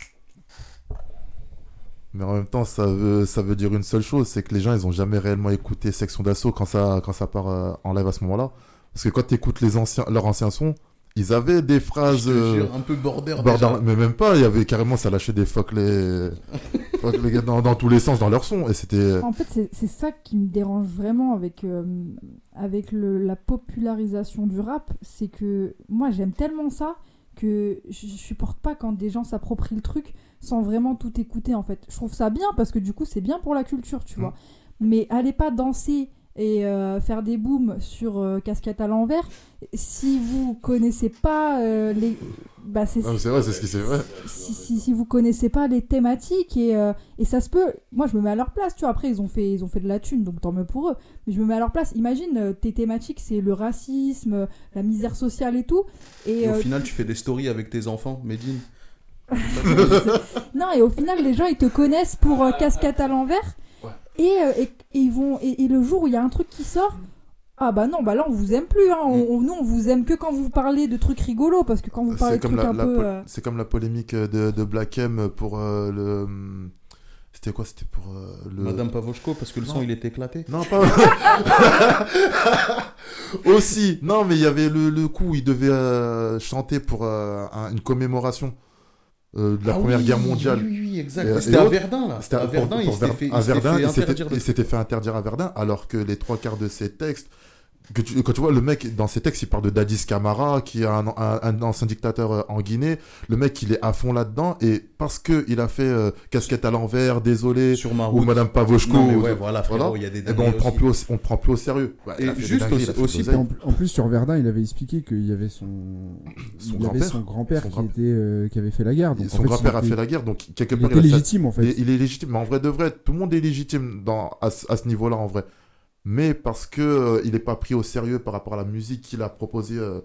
Mais en même temps, ça veut, ça veut dire une seule chose, c'est que les gens, ils ont jamais réellement écouté Section d'Assaut quand ça, quand ça part euh, en live à ce moment-là. Parce que quand tu écoutes les anciens, leurs anciens sons, ils avaient des phrases... euh, jure, un peu border. border- déjà. mais même pas, il y avait carrément, ça lâchait des fuck les, fuck les gars dans, dans tous les sens dans leur son. Et c'était... En fait, c'est ça qui me dérange vraiment avec, euh, avec le- la popularisation du rap. C'est que moi, j'aime tellement ça que je je supporte pas quand des gens s'approprient le truc sans vraiment tout écouter, en fait. Je trouve ça bien parce que du coup, c'est bien pour la culture, tu Mm. vois. Mais allez pas danser et euh, faire des booms sur euh, casquette à l'envers. Si vous connaissez pas euh, les... Bah, c'est c'est vrai, c'est ce qui s'est fait. si, si, si vous connaissez pas les thématiques et, euh, et ça se peut moi je me mets à leur place tu vois. Après ils ont fait ils ont fait de la thune donc tant mieux pour eux. Mais je me mets à leur place. Imagine tes thématiques c'est le racisme la misère sociale et tout. Et Et au euh, final, tu fais des stories avec tes enfants, Medine. non et au final les gens ils te connaissent pour euh, casquette à l'envers et, euh, et, et ils vont et, et le jour où il y a un truc qui sort ah bah non bah là on vous aime plus hein. on, on- nous on vous aime que quand vous parlez de trucs rigolos parce que quand vous parlez C'est de comme, trucs la, un la peu euh, c'est comme la polémique de, de Black M pour euh, le... C'était quoi C'était pour euh, le... Madame Pavoshko, parce que le Non. son il est éclaté. Non, pas. Aussi. Non, mais il y avait le, le coup où il devait euh, chanter pour euh, un- une commémoration euh, de la Ah Première oui, Guerre mondiale. Oui, oui, exact. Et- C'était à Verdun, là. C'était à Verdun, pour il s'était fait, fait interdire il s'était fait interdire à Verdun, alors que les trois quarts de ses textes, que tu, quand tu vois le mec dans ses textes, il parle de Dadis Camara, qui est un, un- un ancien dictateur euh, en Guinée. Le mec, il est à fond là-dedans, et parce que il a fait euh, casquette à l'envers, désolé, sur ma ou. Madame Pavoshko, Non, mais ou- ouais, voilà, frérot, voilà. il y a des eh ben, on le prend plus au, on prend plus au sérieux. Et il a juste aussi- il a aussi. En, en plus sur Verdun, il avait expliqué qu'il y avait son Son il grand-père. qui grand- était euh, qui avait fait la guerre. Donc, son grand-père il a fait la guerre, donc quelque Il part était a fait- légitime en fait. Il est, il est légitime, mais en vrai de vrai, tout le monde est légitime dans, à ce niveau-là en vrai. Mais parce que euh, il n'est pas pris au sérieux par rapport à la musique qu'il a proposée euh,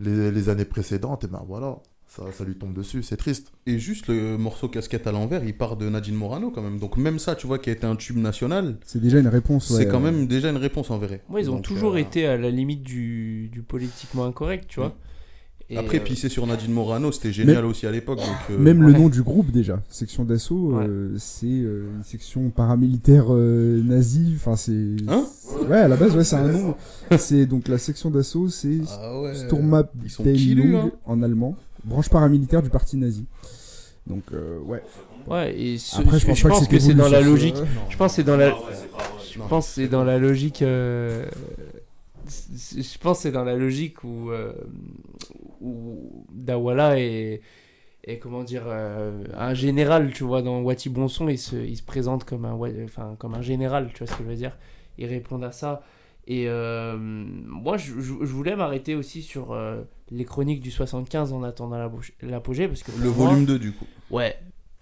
les, les années précédentes, et ben voilà, ça, ça lui tombe dessus, c'est triste. Et juste le morceau casquette à l'envers, il part de Nadine Morano quand même. Donc même ça, tu vois, qui a été un tube national, C'est déjà une réponse. c'est quand euh, même déjà une réponse en vrai. Ils ont Donc, toujours euh, été à la limite du, du politiquement incorrect, tu vois. Et, Après, euh, pisser sur Nadine Morano, c'était génial aussi à l'époque. donc, euh, Même le nom du groupe déjà, section d'assaut, euh, c'est euh, une section paramilitaire euh, nazie. Enfin c'est. Hein Ouais, à la base ouais c'est un nom. c'est donc la section d'assaut, c'est Ah Sturmabteilung hein. en allemand, branche paramilitaire du parti nazi. Donc euh, ouais. Ouais, et ce- Après je pense pas que, c'est dans la logique. Je pense que c'est dans la. Ah. Je pense que c'est dans la logique. Je pense que c'est dans la logique où, euh, où Dawala est, est, comment dire euh, un général, tu vois, dans Wati Bonson, il se, il se présente comme un, enfin, comme un général, tu vois ce que je veux dire. Ils répondent à ça. Et euh, moi, je, je- je voulais m'arrêter aussi sur les chroniques du 75 en attendant l'apogée- parce que Le moi- volume 2 du coup. Ouais,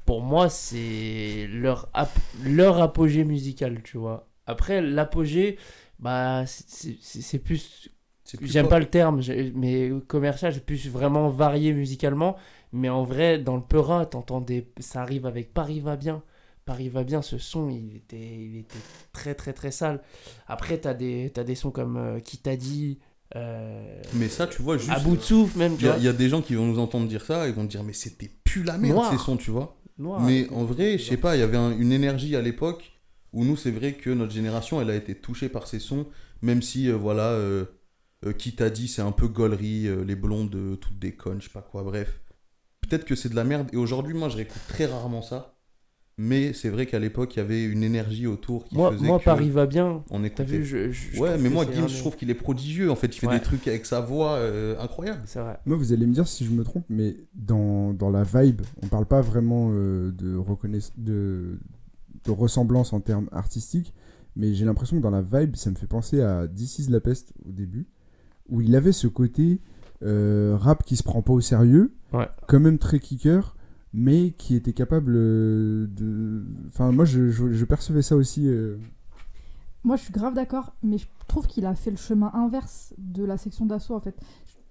pour moi, c'est leur, ap- leur apogée musicale, tu vois. Après, l'apogée, bah, c'est- plus. J'aime pas le terme, mais commercial, c'est plus vraiment varié musicalement. Mais en vrai, dans le Peura, t'entends des. Ça arrive avec Paris va bien. Paris va bien, ce son, il était, il était très très très sale. Après, t'as des, t'as des sons comme euh, Qui t'a dit, euh, Mais ça, tu vois, juste. à bout de souffle même, Il y, a- y des gens qui vont nous entendre dire ça, ils vont dire, mais c'était plus la merde Noir. ces sons, tu vois. Noir. Mais en vrai, je sais pas, il y avait un- une énergie à l'époque où nous, c'est vrai que notre génération, elle a été touchée par ces sons, même si, euh, voilà, euh, euh, qui t'a dit, c'est un peu gaulerie, euh, les blondes, euh, toutes des connes, je sais pas quoi, bref. Peut-être que c'est de la merde, et aujourd'hui, moi, je réécoute très rarement ça, mais c'est vrai qu'à l'époque, il y avait une énergie autour qui moi, faisait moi que Paris va bien. on T'as vu, je, je- je ouais, mais moi, Gims, je trouve qu'il est prodigieux, en fait, il fait Ouais. des trucs avec sa voix euh, incroyable. C'est vrai. Moi, vous allez me dire si je me trompe, mais dans, dans la vibe, on parle pas vraiment euh, de, reconnaisse- de, de ressemblance en termes artistiques, mais j'ai l'impression que dans la vibe, ça me fait penser à This is La Peste au début, où il avait ce côté euh, rap qui se prend pas au sérieux, Ouais. quand même très kicker, mais qui était capable euh, de. Enfin, moi, je, je- je percevais ça aussi. euh, Moi, je suis grave d'accord, mais je trouve qu'il a fait le chemin inverse de la section d'assaut, en fait.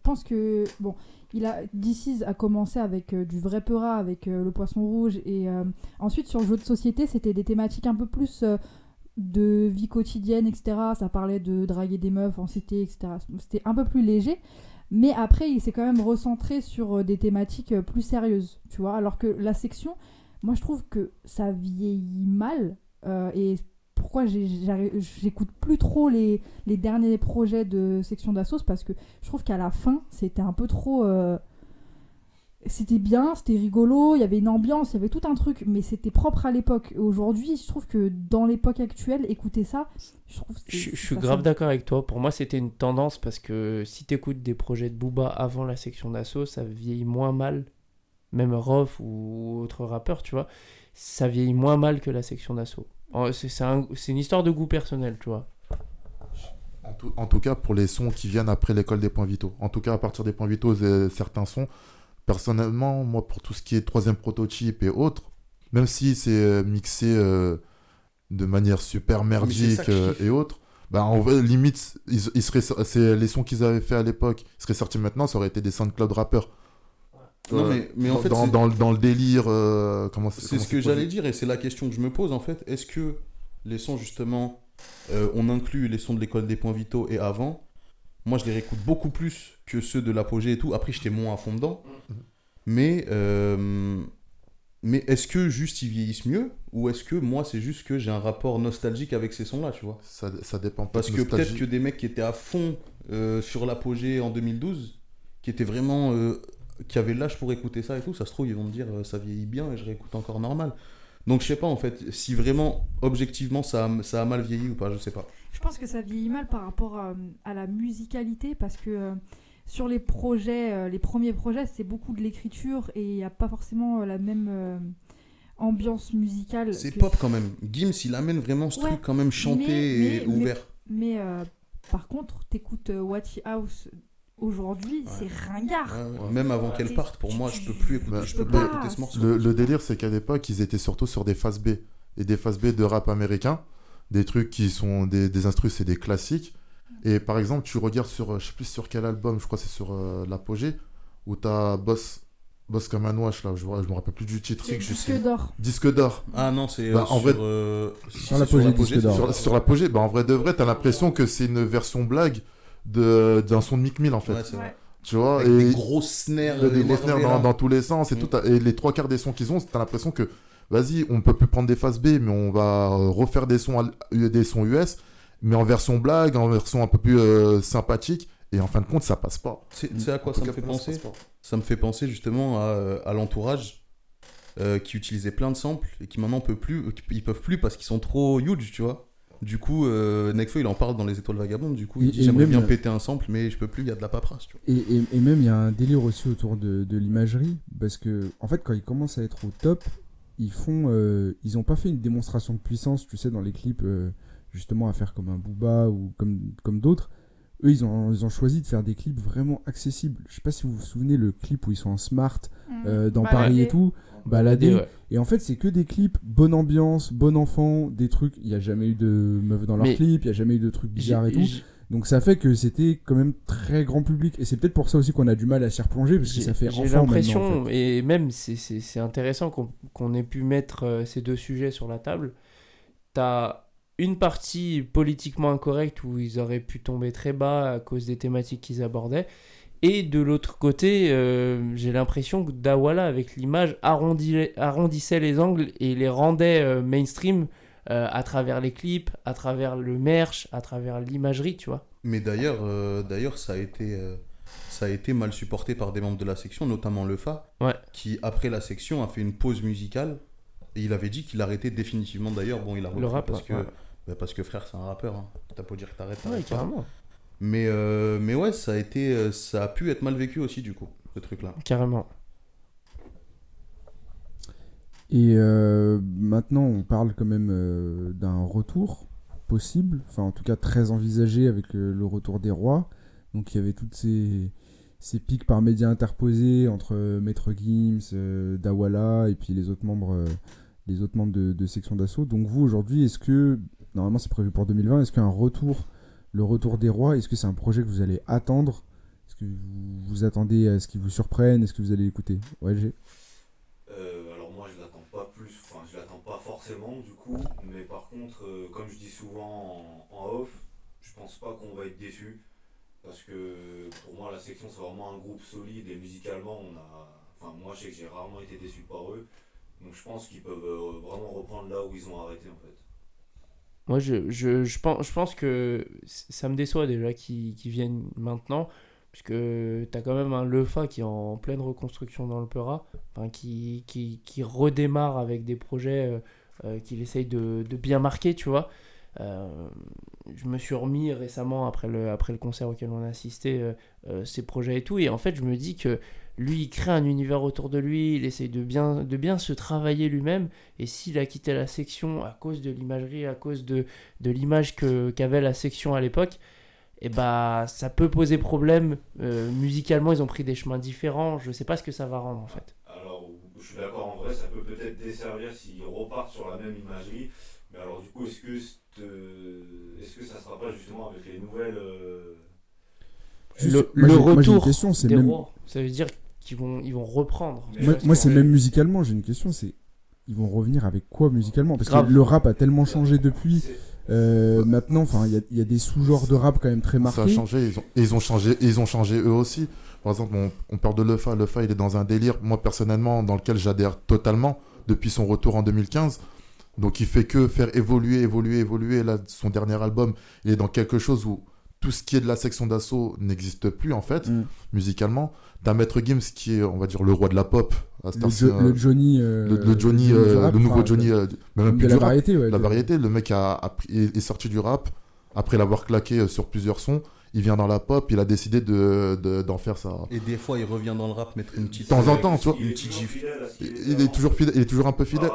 Pense que, bon, il a, DC's a commencé avec euh, du vrai peura, avec euh, le poisson rouge, et euh, ensuite, sur le jeu de société, c'était des thématiques un peu plus de vie quotidienne, etc. Ça parlait de draguer des meufs en cité, etc. C'était un peu plus léger. Mais après, il s'est quand même recentré sur des thématiques plus sérieuses, tu vois. Alors que la section, moi, je trouve que ça vieillit mal. et pourquoi j'écoute plus trop les, les derniers projets de section d'assos parce que je trouve qu'à la fin c'était un peu trop euh, c'était bien c'était rigolo il y avait une ambiance il y avait tout un truc mais c'était propre à l'époque aujourd'hui je trouve que dans l'époque actuelle écouter ça je trouve Je, suis grave d'accord avec toi. Pour moi, c'était une tendance parce que si t'écoutes des projets de Booba avant la section d'assaut, ça vieillit moins mal. Même Rof ou autre rappeur, tu vois, ça vieillit moins mal que la section d'assaut. En- C'est c'est un- une histoire de goût personnel, tu vois. En tout, en tout cas, pour les sons qui viennent après l'école des points vitaux. En tout cas, à partir des points vitaux, certains sons. Personnellement, moi, pour tout ce qui est troisième prototype et autres, même si c'est euh, mixé euh, de manière super merdique euh, et autres, bah, en vrai, limite, ils, ils seraient, c'est les sons qu'ils avaient fait à l'époque, ils seraient sortis maintenant, ça aurait été des SoundCloud rappeurs. Non, mais, mais en fait, dans, dans, dans le délire, euh, comment C'est ce que j'allais dire et c'est la question que je me pose en fait. Est-ce que les sons justement, euh, on inclut les sons de l'école des points vitaux et avant? Moi je les réécoute beaucoup plus que ceux de l'apogée et tout. Après j'étais moins à fond dedans. Mhm. Mais, euh, mais est-ce que juste ils vieillissent mieux? Ou est-ce que moi c'est juste que j'ai un rapport nostalgique avec ces sons là, tu vois? Ça, ça dépend pas Parce que peut-être que des mecs qui étaient à fond sur l'apogée en 2012, qui étaient vraiment. Euh, qui avaient l'âge pour écouter ça et tout, ça se trouve, ils vont me dire euh, ça vieillit bien et je réécoute encore normal. Donc je sais pas en fait, si vraiment objectivement ça a, ça a mal vieilli ou pas, je sais pas. Je pense que ça vieillit mal par rapport à, à la musicalité parce que euh, sur les projets, euh, les premiers projets, c'est beaucoup de l'écriture et il n'y a pas forcément euh, la même euh, ambiance musicale. C'est que- pop quand même. Gims il amène vraiment ce Ouais, truc quand même chanté mais- et mais- ouvert. Mais euh, par contre, t'écoutes euh, Watty House aujourd'hui, Ouais. c'est ringard. Ouais, ouais. Même avant qu'elle parte, pour tu- moi je peux plus écouter, Bah, je peux pas écouter ce morceau. Le, le délire, c'est qu'à l'époque, ils étaient surtout sur des phases B. Et des phases B de rap américain. Des trucs qui sont des, des instrus, c'est des classiques. Et par exemple, tu regardes sur, je sais plus sur quel album, je crois que c'est sur euh, l'Apogée, où t'as Boss, Boss comme un wash, là, je, je me rappelle plus du titre. Je disque d'or. Disque d'or. Ah non, c'est Bah, euh, en sur, vrai- euh, si, Sur l'apogée, Sur, l'Apogée, bah, en vrai de vrai, t'as l'impression que c'est une version blague d'un son de Mick Mill, en fait. Ouais, c'est. Tu vois, Avec et des grosses snares, des là. dans, dans tous les sens et, Mm. tout et les trois quarts des sons qu'ils ont, t'as l'impression que vas-y, on peut plus prendre des phases B, mais on va euh, refaire des sons, euh, des sons US, mais en version blague, en version un peu plus euh, sympathique, et en fin de compte, ça passe pas. Sais à quoi En ça me cas, fait penser. Ça me fait penser justement à, à l'entourage euh, qui utilisait plein de samples et qui maintenant peut plus, ils peuvent plus parce qu'ils sont trop huge, tu vois. Du coup, euh, Nekfeu il en parle dans les étoiles vagabondes. Du coup, il Et- dit j'aimerais bien péter un sample, mais je peux plus, il y a de la paperasse, tu vois. Et, et- et même, il y a un délire aussi autour de, de l'imagerie, parce que, en fait, quand ils commencent à être au top, ils font, euh, ils ont pas fait une démonstration de puissance, tu sais, dans les clips, euh, justement, à faire comme un Booba ou comme, comme d'autres. Eux, ils ont, ils ont choisi de faire des clips vraiment accessibles. Je sais pas si vous vous souvenez, le clip où ils sont en smart, euh, dans Balader. Paris et tout, balader. Ouais. Et en fait, c'est que des clips, bonne ambiance, bon enfant, des trucs. Il y a jamais eu de meufs dans leurs Mais- clips, il y a jamais eu de trucs bizarres et tout. Donc ça fait que c'était quand même très grand public. Et c'est peut-être pour ça aussi qu'on a du mal à s'y replonger, parce que J'ai ça fait j'ai l'impression, maintenant, en fait. et même c'est- intéressant qu'on qu'on ait pu mettre euh, ces deux sujets sur la table. T'as une partie politiquement incorrecte où ils auraient pu tomber très bas à cause des thématiques qu'ils abordaient. Et de l'autre côté, euh, j'ai l'impression que Dawala, avec l'image, arrondi- arrondissait les angles et les rendait euh, mainstream euh, à travers les clips, à travers le merch, à travers l'imagerie, tu vois. Mais d'ailleurs, d'ailleurs, ça a été, ça a été mal supporté par des membres de la section, notamment le Fa, Ouais. qui après la section a fait une pause musicale et il avait dit qu'il arrêtait définitivement. D'ailleurs, bon, il a repris Le rap, parce ouais, que, ouais. bah, parce que frère, c'est un rappeur. Hein. T'as pas dire que t'arrêtes, Ouais, t'arrêtes pas. Mais, euh, mais ouais, ça a été, euh, ça a pu être mal vécu aussi du coup, ce truc-là. Carrément. Et euh, maintenant, on parle quand même euh, d'un retour possible, enfin en tout cas très envisagé avec euh, le retour des rois. Donc il y avait toutes ces, ces pics par médias interposés entre euh, Maître Gims, euh, Dawala et puis les autres membres, euh, les autres membres de, de section d'assaut. Donc vous aujourd'hui, est-ce que normalement c'est prévu pour 2020, est-ce qu'un retour, le retour des rois, est-ce que c'est un projet que vous allez attendre? Est-ce que vous, attendez à ce qu'ils vous surprennent? Est-ce que vous allez écouter? Ouais, j'ai- Euh, alors moi je l'attends pas plus, enfin je l'attends pas forcément du coup, mais par contre euh, comme je dis souvent en, en off, je pense pas qu'on va être déçu. Parce que pour moi la section c'est vraiment un groupe solide et musicalement on a, enfin moi je sais que j'ai rarement été déçu par eux, donc je pense qu'ils peuvent euh, vraiment reprendre là où ils ont arrêté en fait. Moi, je, pense, que ça me déçoit déjà qu'ils viennent maintenant, puisque tu as quand même un Lefa qui est en pleine reconstruction dans le qui, qui, qui redémarre avec des projets euh, euh, qu'il essaye de, bien marquer, tu vois. Euh, je me suis remis récemment, après le, concert auquel on a assisté, ces projets et tout, et en fait, je me dis que lui, il crée un univers autour de lui, il essaye de bien, de bien se travailler lui-même, et s'il a quitté la section à cause de l'imagerie, à cause de, de l'image que qu'avait la section à l'époque, et bah ça peut poser problème. Euh, musicalement, ils ont pris des chemins différents. Je sais pas ce que ça va rendre en fait. Alors, je suis d'accord, en vrai, ça peut peut-être desservir s'ils repartent sur la même imagerie. Mais alors, du coup, est-ce que, cette- est-ce que ça sera pas justement avec les nouvelles. euh, Le, moi, moi, retour question, c'est des même- rois, ça veut dire qu'ils vont, ils vont reprendre. Moi, c'est même musicalement, j'ai une question, c'est ils vont revenir avec quoi musicalement? Parce Grave. que le rap a tellement changé depuis. euh, maintenant, enfin, il y a- il y, a des sous-genres de rap quand même très Ça a marqués. changé, ils ont, et ils ont changé, ils ont changé eux aussi. Par exemple, on, on parle de Lefa, Lefa il est dans un délire, moi personnellement, dans lequel j'adhère totalement depuis son retour en 2015. Donc il fait que faire évoluer, évoluer, évoluer. Là, son dernier album, il est dans quelque chose où tout ce qui est de la section d'assaut n'existe plus en fait, Mm. musicalement. T'as Maître Gims qui est, on va dire, le roi de la pop. à Le, Jo- euh, le Johnny, euh, le, le Johnny, euh, rap, le nouveau enfin, Johnny, euh, mais même de plus la du rap, variété, ouais. la de- variété, le mec a, est, est sorti du rap après l'avoir claqué euh, sur plusieurs sons. Il vient dans la pop, il a décidé de, de- d'en faire ça. Et des fois, il revient dans le rap mettre une petite. De temps en temps, tu vois. Il est Une petite Il est toujours fidèle, il est toujours un peu fidèle.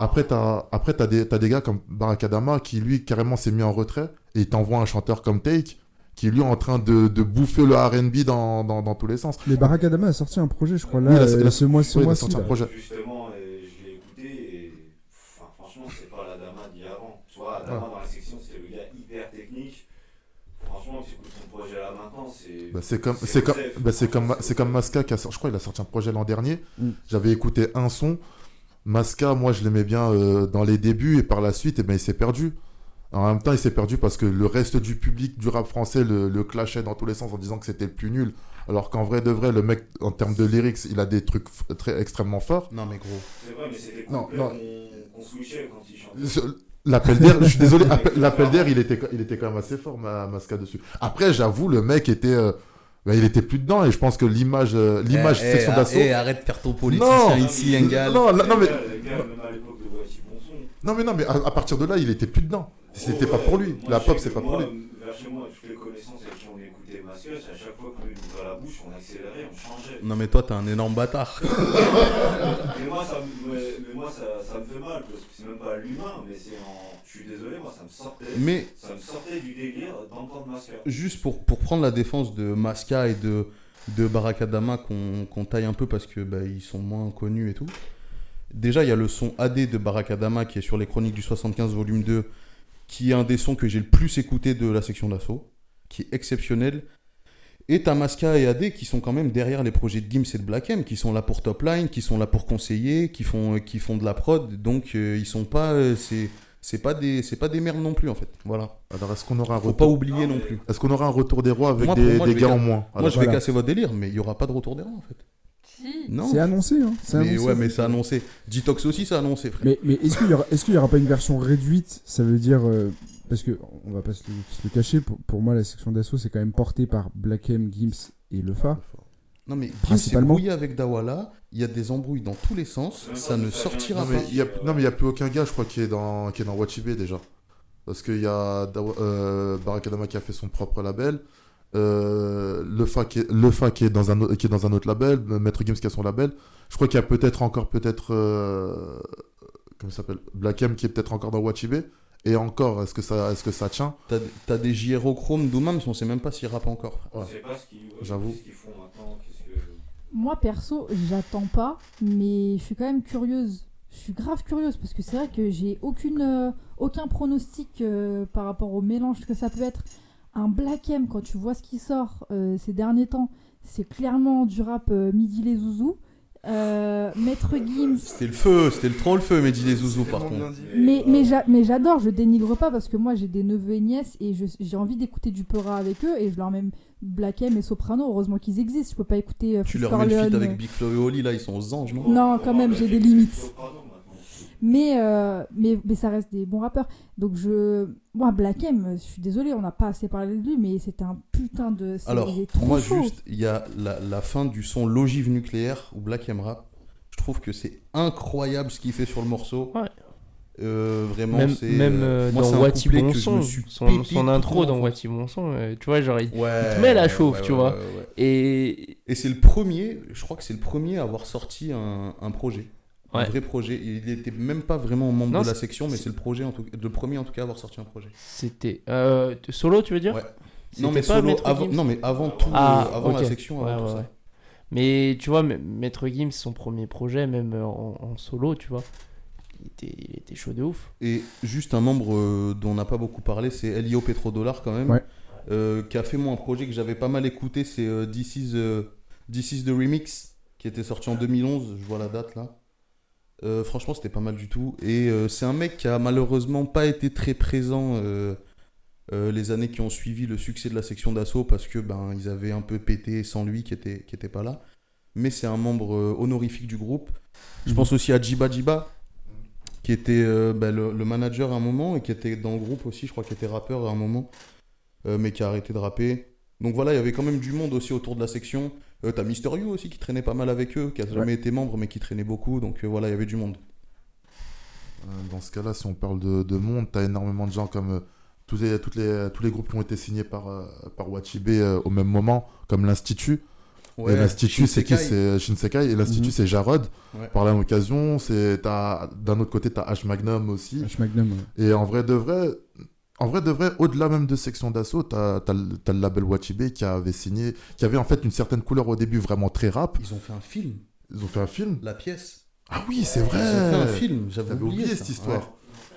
Après, t'as, après, t'as des, t'as des gars comme Barakadama qui, lui, carrément s'est mis en retrait et il t'envoie un chanteur comme Take qui, lui, est en train de, de bouffer le RB dans, dans, dans tous les sens. Mais Barakadama a sorti un projet, je crois, là, Oui, il a- euh, il a- ce mois, oui, a mois-ci. sorti un projet. Justement, et je l'ai écouté et enfin, franchement, c'est pas la Dama d'il y a avant. Tu vois, la Dama dans la section, c'est le gars hyper technique. Franchement, tu écoutes son projet là maintenant, c'est. Bah, c'est comme, c'est comme, bah, c'est comme, c'est comme Maska qui a sorti, je crois, il a sorti un projet l'an dernier. Mm. J'avais écouté un son. Maska, moi, je l'aimais bien euh, dans les débuts et par la suite, eh ben, il s'est perdu. En même temps, il s'est perdu parce que le reste du public du rap français le, le clashait dans tous les sens en disant que c'était le plus nul. Alors qu'en vrai de vrai, le mec, en termes de lyrics, il a des trucs très extrêmement forts. Non, mais gros. C'est vrai, mais c'était Non, non. qu'on switchait quand il chantait. L'appel d'air, je suis désolé, appel- l'appel d'air, il était, il était quand même assez fort, ma, Maska dessus. Après, j'avoue, le mec était, euh, bah, il était plus dedans et je pense que l'image, euh, l'image Eh, section eh, d'assaut. eh, arrête de faire ton Non. politicien ici, Engal. Non, non, mais, non, mais non, mais à, à partir de là, il était plus dedans. C'était pas pour lui. moi, La pop, c'est pas pour moi, lui. Vers chez moi, toutes les connaissances avec qui on écoutait Masque, à chaque fois que lui ouvrait la bouche, on accélérait, on changeait. Non, mais toi, t'es un énorme bâtard. Mais moi, ça, me- mais, mais moi ça, ça me fait mal, parce que c'est même pas l'humain, mais c'est en. Je suis désolé, moi, ça me sortait. Mais Ça me sortait du délire d'entendre Masque. juste pour, pour prendre la défense de Maska et de, de Barakadama qu'on qu'on taille un peu parce que bah, ils sont moins connus et tout. Déjà, il y a le son AD de Barakadama qui est sur les chroniques du 75 volume 2, qui est un des sons que j'ai le plus écouté de la section d'assaut. qui est exceptionnel. Et t'as Masca et AD qui sont quand même derrière les projets de Gims et de Black M, qui sont là pour top line, qui sont là pour conseiller, qui font, euh, qui font de la prod. Donc euh, ils sont pas. euh, c'est c'est pas des c'est pas des merdes non plus en fait. Voilà. Alors, est-ce qu'on aura un Faut pas oublier non plus. Est-ce qu'on aura un retour des rois avec Moi, des, moi, gars en moins? Moi Alors, je vais voilà. casser votre délire, mais il y aura pas de retour des rois en fait. Si. Non. C'est annoncé, hein. C'est Mais annoncé. ouais, mais c'est annoncé. Detox aussi, c'est annoncé, frère. Mais, mais est-ce qu'il y aura, est-ce qu'il y aura pas une version réduite? Ça veut dire euh, parce que on va pas se le, se le cacher. Pour, pour moi, la section d'assaut c'est quand même portée par Black M, Gims et Lefa. Non, mais Gims s'est Principalement. brouillé avec Dawala. Il y a des embrouilles dans tous les sens. Ça ne sortira non, mais pas. il y a, non, mais il n'y a plus aucun gars, je crois, qui est dans, qui est dans Watchibé déjà. Parce qu'il y a Dawa- euh, Barakadama qui a fait son propre label. Euh, le Fa qui est, le Fa qui est dans un autre, qui est dans un autre label, Maître Gims qui a son label. Je crois qu'il y a peut-être encore peut-être euh, comment ça s'appelle? Black M qui est peut-être encore dans Watchibé. Et encore, est-ce que ça, est-ce que ça tient? T'as t'as des JRO Chrome, Doomam, on sait même pas s'ils rappent encore. On Ouais. sait pas ce qu'ils ouais, J'avoue. que... Moi perso, j'attends pas, mais je suis quand même curieuse. Je suis grave curieuse parce que c'est vrai que j'ai aucune, euh, aucun pronostic euh, par rapport au mélange que ça peut être. Un Black M, quand tu vois ce qui sort euh, ces derniers temps, c'est clairement du rap euh, midi les zouzous. Euh, Maître Gims, C'était le feu, c'était le trop le feu, Mehdi les Zouzous par contre. mais, mais, j'a- mais j'adore, je dénigre pas parce que moi j'ai des neveux et nièces et je- j'ai envie d'écouter du Peura avec eux et je leur mets Black M et Soprano, heureusement qu'ils existent, je peux pas écouter euh, Tu leur mets le feat Corleone, avec euh, Big Flo et Oli, là, ils sont aux anges, non? Non, quand même, j'ai des limites. Mais, euh, mais, mais ça reste des bons rappeurs. Donc je. Moi, Black M, je suis désolée, on n'a pas assez parlé de lui, mais c'était un putain de. c'est- Alors, il est trop moi, chaud. juste, il y a la, la fin du son L'ogive nucléaire ou Black M Rap. Je trouve que c'est incroyable ce qu'il fait sur le morceau. Ouais. Euh, vraiment, Même, c'est. même euh, moi, dans Wati Bon Son, son, son intro dans. Wati Bon Son, euh, tu vois, genre, il- Ouais. te met la chauffe, ouais, tu ouais, vois. ouais, ouais. Et Et c'est le premier, je crois que c'est le premier à avoir sorti un, un projet. Un vrai projet. Il était même pas vraiment membre Non, de la section, mais c'est- le projet en tout le premier en tout cas à avoir sorti un projet. c'était. euh, solo, tu veux dire? Ouais. Non mais, pas solo, avant, non mais avant tout, Ah, euh, avant la section, avant Ouais, tout ouais, ça. ouais. Mais tu vois, Maître Gims, son premier projet, même euh, en, en solo, tu vois, il était, il était chaud de ouf. Et juste un membre euh, dont on n'a pas beaucoup parlé, c'est Elio Petrodollar quand même, Ouais. euh, qui a fait moi un projet que j'avais pas mal écouté, c'est euh, This, is, This is the Remix, qui était sorti en 2011, je vois la date là. Euh, franchement, c'était pas mal du tout. Et euh, c'est un mec qui a malheureusement pas été très présent euh, les années qui ont suivi le succès de la section d'assaut parce que ben ils avaient un peu pété sans lui qui était, qui était pas là. Mais c'est un membre honorifique du groupe. Je pense aussi à Jiba Jiba, qui était ben, le, le manager à un moment et qui était dans le groupe aussi, je crois qu'il était rappeur à un moment, mais qui a arrêté de rapper. Donc voilà, il y avait quand même du monde aussi autour de la section. Euh, T'as Mister You aussi qui traînait pas mal avec eux, qui a jamais été membre mais qui traînait beaucoup. Donc euh, voilà, il y avait du monde. Euh, Dans ce cas-là, si on parle de, de monde, t'as énormément de gens comme euh, tous, les, toutes les, tous les groupes qui ont été signés par, euh, par Wachibé euh, au même moment, comme l'Institut. et l'Institut, c'est qui? C'est Shinsekai. Et l'Institut, Mhm. c'est Jarod. Ouais. Par la même occasion, c'est t'as- d'un autre côté, t'as H Magnum aussi. H Magnum. ouais. Et en vrai de vrai, en vrai de vrai, au-delà même de section d'assaut, t'as as, le label Wachibé qui avait signé, qui avait en fait une certaine couleur au début vraiment très rap. Ils ont fait un film, Ils ont fait un film? la pièce. Ah oui, c'est Ils vrai. ont fait un film, j'avais oublié, cette histoire.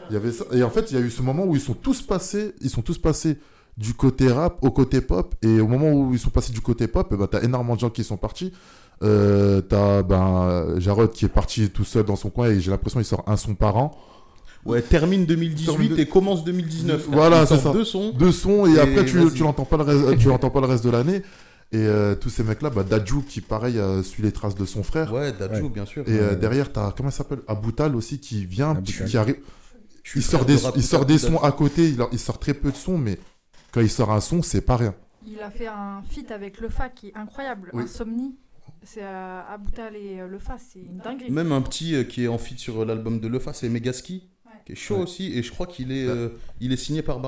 Il y avait ça. Et en fait, il y a eu ce moment où ils sont tous passés, ils sont tous passés du côté rap au côté pop. Et au moment où ils sont passés du côté pop, eh ben, t'as énormément de gens qui sont partis. Euh, t'as ben, Jarod qui est parti tout seul dans son coin et j'ai l'impression qu'il sort un son par an. Ouais, termine 2018 Termine de- et commence 2019. Voilà, c'est ça. deux sons. Deux sons et, Et après tu, tu l'entends pas le reste, tu l'entends pas le reste de l'année. Et euh, tous ces mecs-là, bah, Dadju qui pareil euh, suit les traces de son frère. Ouais, Dadju, Ouais. bien sûr. Et euh, Ouais. derrière, t'as comment ça s'appelle? Aboutal aussi qui vient, Aboutal. qui, qui arrive. Il sort de des, il sort des sons à côté, il, il sort très peu de sons, mais quand il sort un son, c'est pas rien. Il a fait un feat avec Lefa qui est incroyable. Oui. Insomnie. C'est euh, Aboutal et euh, Lefa, c'est une dinguerie. Même un petit euh, qui est en feat sur l'album de Lefa, c'est Megaski, Ouais. Qui est chaud Ouais. aussi. Et je crois qu'il est, euh, il est signé par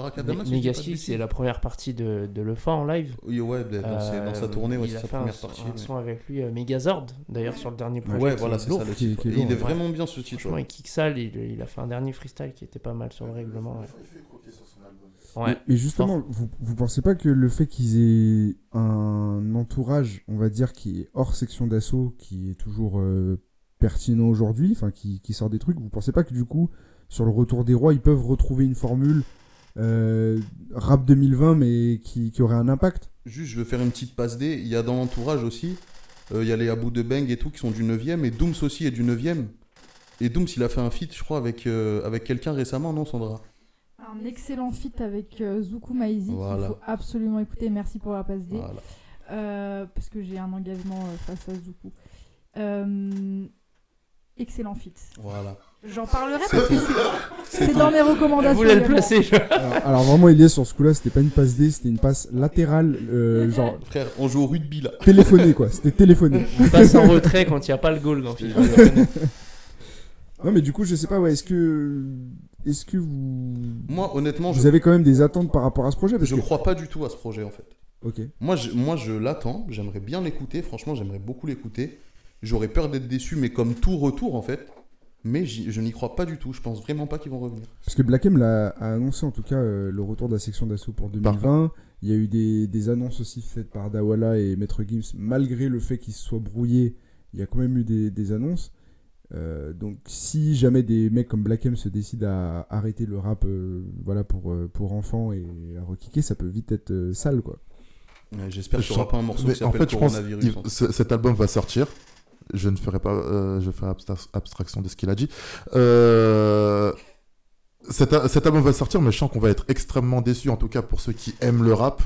de Megaski, bêtises. c'est la première partie de, de Le Fa en live. Oui, ouais, dans, ses- dans sa Euh, tournée, ouais, il c'est a sa fait un, première son- partie. un ouais. son avec lui, euh, Megazord, d'ailleurs sur le dernier projet. Ouais, voilà, est c'est ça le Qui- titre. qui est Et il est ouais. vraiment bien ce titre. Franchement, ouais. il kick sale, il, il a fait un dernier freestyle qui était pas mal sur le règlement. Ouais. Ouais. Mais, mais justement, vous, vous pensez pas que le fait qu'ils aient un entourage, on va dire, qui est hors section d'assaut, qui est toujours euh, pertinent aujourd'hui, enfin qui, qui sort des trucs, vous pensez pas que du coup, sur le retour des rois, ils peuvent retrouver une formule euh, rap 2020, mais qui, qui aurait un impact. Juste, je veux faire une petite passe D. Il y a dans l'entourage aussi, euh, il y a les Abu de Bang et tout qui sont du 9ème, et Dooms aussi est du 9ème. Et Dooms, il a fait un feat, je crois, avec, euh, avec quelqu'un récemment, non, Sandra? Un excellent feat avec euh, Zuku Maizi. Voilà. Il faut absolument écouter. Merci pour la passe D. Voilà. Euh, parce que j'ai un engagement euh, face à Zuku. Euh, excellent feat. Voilà. J'en parlerai parce que c'est- c'est dans mes recommandations. Voulait le également. placer. je- Alors, alors vraiment, il est sur ce coup-là, c'était pas une passe D, c'était une passe latérale, euh, genre Frère, on joue au rugby là. téléphoné quoi, c'était téléphoné. On passe en retrait quand il n'y a pas le goal dans FIFA. Non mais du coup, je sais pas, ouais, est-ce que, est-ce que vous, Moi, honnêtement, vous je, avez quand même des attentes par rapport à ce projet? Parce je que, crois pas du tout à ce projet en fait. ok, Moi, je, moi, je l'attends. J'aimerais bien l'écouter. Franchement, j'aimerais beaucoup l'écouter. J'aurais peur d'être déçu, mais comme tout retour, en fait. Mais je n'y crois pas du tout. Je pense vraiment pas qu'ils vont revenir. parce que Black M l'a a annoncé en tout cas euh, le retour de la section d'assaut pour 2020. Il y a eu des, des annonces aussi faites par Dawala et Maître Gims, malgré le fait qu'ils se soient brouillés, il y a quand même eu des, des annonces. Euh, donc si jamais des mecs comme Black M se décident à arrêter le rap euh, voilà, pour, euh, pour enfants et à rekicker, ça peut vite être euh, sale quoi. Ouais, J'espère qu'il n'y aura pas un morceau mais qui en s'appelle fait, je pense Coronavirus. il- ce- cet album va sortir. Je ne ferai pas, euh, je ferai abstra- abstraction de ce qu'il a dit. Euh, cet, album va sortir, mais je sens qu'on va être extrêmement déçus, en tout cas pour ceux qui aiment le rap,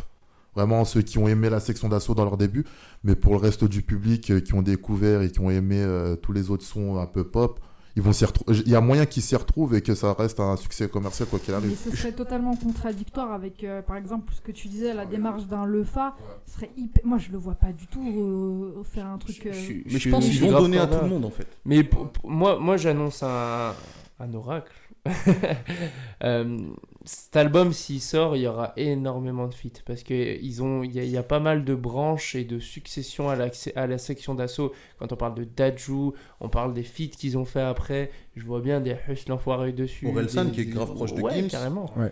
vraiment ceux qui ont aimé la section d'assaut dans leur début, mais pour le reste du public euh, qui ont découvert et qui ont aimé tous les autres sons un peu pop, ils vont s'y retrouver. Il y a moyen qu'ils s'y retrouvent et que ça reste un succès commercial quoi qu'il Mais arrive. ce serait totalement contradictoire avec, euh, par exemple, ce que tu disais, la démarche d'un Lefa. Ce serait hyper... Moi, je le vois pas du tout euh, faire un truc. euh, suis- Mais je pense je qu'ils vont donner à tout le monde, en fait. Mais pour- pour- moi, moi j'annonce un, un oracle. Cet album, s'il sort, il y aura énormément de feats. Parce qu'il ont, il y, a- il y a pas mal de branches et de successions à la, à la section d'assaut. Quand on parle de Dajou, on parle des feats qu'ils ont fait après. Je vois bien des Huss l'enfoiré dessus. Orelsan, des- qui est grave proche de ouais, carrément. Ouais.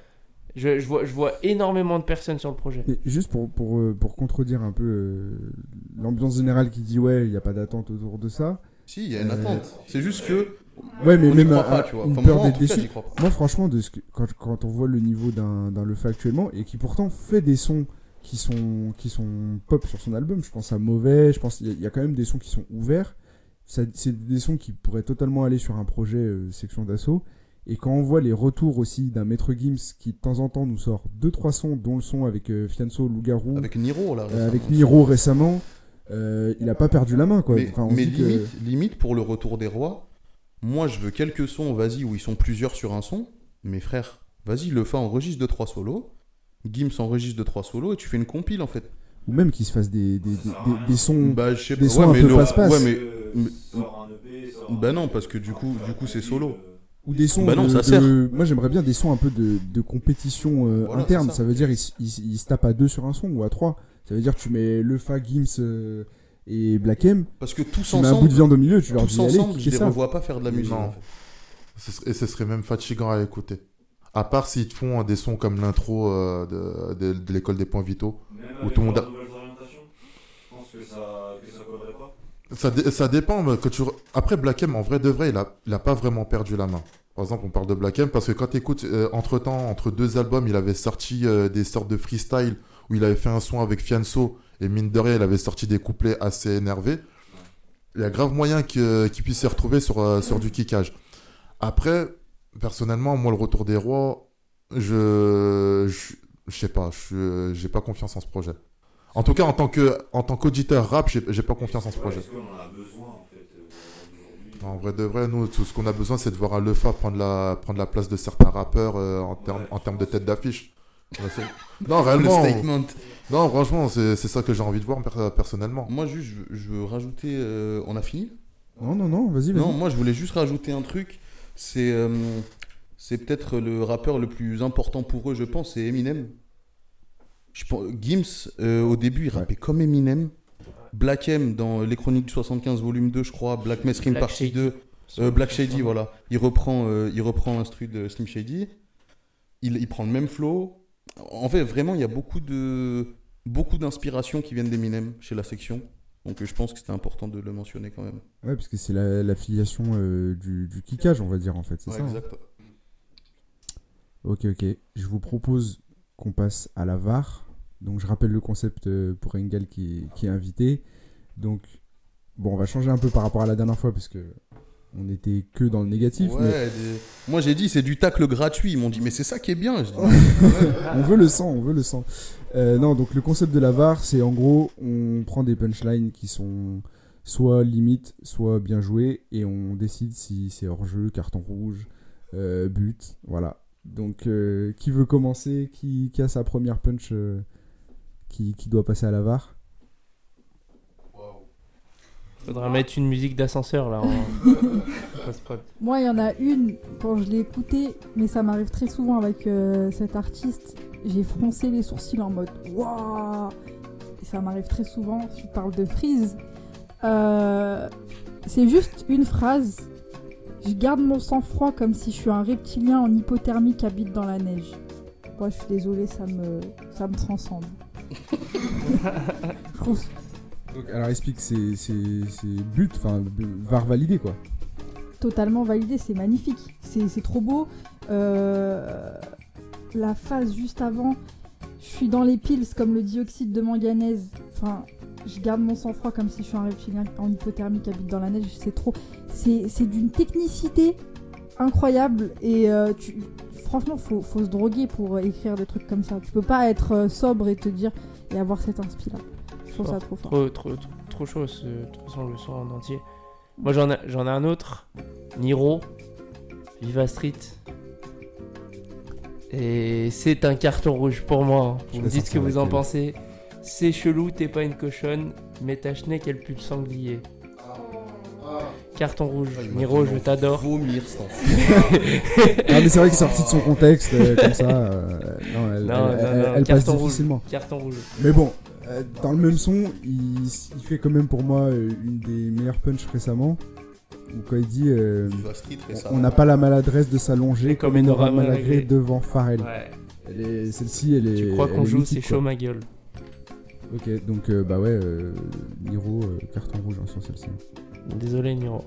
Je, je vois, je vois énormément de personnes sur le projet. Et juste pour, pour, euh, pour contredire un peu euh, l'ambiance générale qui dit ouais, il n'y a pas d'attente autour de ça. Si, il y a une Euh, attente. C'est juste que. Ouais, mais on même un- pas, tu vois. une Enfin, peur d'être cas, déçu. Moi, franchement, de ce que, quand, quand on voit le niveau d'un Lefa actuellement, et qui pourtant fait des sons qui sont, qui sont pop sur son album, je pense à Mauvais, je pense qu'il y, a- il y a quand même des sons qui sont ouverts. C'est des sons qui pourraient totalement aller sur un projet euh, section d'assaut. Et quand on voit les retours aussi d'un Maître Gims qui de temps en temps nous sort 2-3 sons, dont le son avec euh, Fianso, Loup-Garou, Avec Niro, là. euh, récemment. avec Miro récemment, euh, il a pas perdu la main quoi. Mais, Enfin, on mais que- limite, limite, pour le retour des rois, moi je veux quelques sons, vas-y, où ils sont plusieurs sur un son. Mes frères, vas-y, le fa enregistre de 3 solos. Gims enregistre de 3 solos et tu fais une compile en fait. Ou même qu'il se fasse des, des, des, des- des sons. Bah, je sais Des pas. sons ouais, un mais peu le- passe-passe. Ouais, mais. Euh, mais- sort un EP, sort un- Bah non, parce que du coup, du coup c'est solo. Euh, Ou des sons Bah non, de, ça de- sert. Moi j'aimerais bien des sons un peu de, de compétition euh, Voilà, interne. Ça. ça. veut dire ils, ils, ils se tapent à deux sur un son ou à trois. Ça veut dire tu mets le Fa, Gims euh, et Black M. Parce que tous Tu mets un bout de ensemble, viande au milieu, tu leur tous dis allez, ensemble, je les ça. revois pas faire de la musique. Non. en fait. Et ce serait même fatigant à écouter. À part s'ils te font des sons comme l'intro euh, de, de- de l'école des points vitaux. Même Où tout le monde a- nouvelles orientations, je pense que ça, que ça collerait pas. Ça, dé- ça dépend. mais que tu... Après, Black M, en vrai de vrai, il a, il a pas vraiment perdu la main. Par exemple, on parle de Black M parce que quand tu écoutes, entre temps, entre deux albums, il avait sorti euh, des sortes de freestyle où il avait fait un son avec Fianso et mine de rien, il avait sorti des couplets assez énervés. Il y a grave moyen qu'il puisse s'y retrouver sur, euh, sur du kickage. Après, personnellement, moi, le retour des rois, je, je, sais pas, je j'ai pas confiance en ce projet. En tout cas, en tant que en qu'auditeur rap, j'ai pas confiance en ce projet. En vrai de vrai, nous, tout ce qu'on a besoin, c'est de voir un Lefa prendre la, prendre la place de certains rappeurs euh, en termes en termes de tête d'affiche. Non, Le réellement. statement. Non, franchement, c'est c'est ça que j'ai envie de voir per- personnellement. Moi, juste, je veux, je veux rajouter. euh, on a fini Non, non, non, vas-y, vas-y. Non, moi je voulais juste rajouter un truc. C'est euh, c'est peut-être le rappeur le plus important pour eux, je pense, c'est Eminem. Je pense, Gims, euh, au début, il rappait comme Eminem. Black M dans Les Chroniques du 75, volume 2, je crois. Black Mess Rim Black partie Shady. 2. Euh, Black Shady, voilà. Il reprend, euh, il reprend l'instru de Slim Shady. Il, il prend le même flow. En fait, vraiment, il y a beaucoup de beaucoup d'inspirations qui viennent d'Eminem chez la section. Donc je pense que c'était important de le mentionner quand même. Ouais, parce que c'est la, la filiation euh, du, du kickage, on va dire en fait, c'est Ouais, ça. hein. exact. Ok, ok. Je vous propose qu'on passe à la VAR. Donc, je rappelle le concept euh, pour Engel qui, qui est invité. Donc, bon, on va changer un peu par rapport à la dernière fois parce que on était que dans le négatif. Ouais, mais des- Moi j'ai dit c'est du tacle gratuit. Ils m'ont dit mais c'est ça qui est bien. On veut le sang, on veut le sang. Euh, non, donc le concept de la VAR, c'est en gros, on prend des punchlines qui sont soit limites, soit bien jouées, et on décide si c'est hors-jeu, carton rouge, euh, but, voilà. Donc, euh, qui veut commencer qui, qui a sa première punch qui, qui doit passer à la VAR? Faudra mettre une musique d'ascenseur là. en-. Moi, il y en a une, quand je l'ai écoutée, mais ça m'arrive très souvent avec euh, cet artiste, j'ai froncé les sourcils en mode Waouh Et ça m'arrive très souvent, tu parles de freeze. Euh, c'est juste une phrase. Je garde mon sang-froid comme si je suis un reptilien en hypothermie qui habite dans la neige. Moi, je suis désolée, ça me, ça me transcende. Je trouve- Alors, explique, c'est c'est- c'est but, enfin, VAR validé quoi. totalement validé, c'est magnifique, c'est trop beau. Euh, la phase juste avant, je suis dans les piles comme le dioxyde de manganèse. Enfin, je garde mon sang-froid comme si je suis un reptilien en hypothermie qui habite dans la neige. C'est trop. C'est d'une technicité incroyable et euh, tu- franchement, faut, se droguer pour écrire des trucs comme ça. Tu peux pas être euh, sobre et te dire et avoir cette inspi là. Je trouve ça trop fort. Trop, trop, trop, trop chaud, ce- de toute façon, le son en entier. Moi, j'en ai, j'en ai un autre. Niro, Viva Street. Et c'est un carton rouge pour moi. hein. Vous me dites ce que vous en pensez. C'est chelou, t'es pas une cochonne, mais ta chenille, elle pue le sanglier. Carton rouge. Ah, Niro, je t'adore. Vomir enfant. Ah, mais c'est vrai qu'il est sorti de son contexte, euh, comme ça. euh, non, elle, Non, elle- non, elle- non, elle passe carton rouge. difficilement. Carton rouge. Mais bon, euh, dans le même son, il, il fait quand même pour moi euh, une des meilleures punches récemment. Où quand il dit euh, on- n'a pas la maladresse de s'allonger comme une aura malagré devant Pharrell. Ouais. Celle-ci, elle est. Tu crois qu'on joue, c'est chaud ma gueule. Ok, donc euh, bah ouais, euh, Niro, euh, carton rouge hein, sur celle-ci. Désolé, Niro.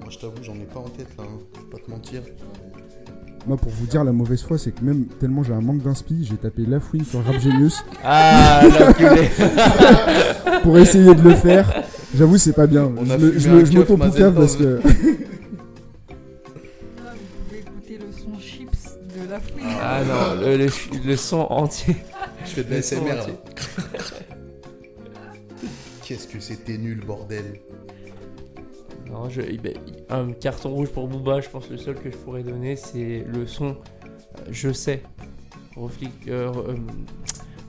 Moi je t'avoue j'en ai pas en tête là. hein. Je vais pas te mentir. Moi, pour vous dire, la mauvaise foi, c'est que même tellement j'ai un manque d'inspi, j'ai tapé La Fouine sur Rap Genius Ah, pour essayer de le faire. J'avoue, c'est pas bien. On je m'auto-poucave parce que. Là, vous pouvez écouter le son chips de la fouine. Ah non, le, le, le son entier. Je fais de Le la son SMR là. entier. Qu'est-ce que c'était nul bordel. Non, je, ben, un carton rouge pour Booba, je pense que le seul que je pourrais donner, c'est le son euh, Je sais. Refli- euh, re- euh,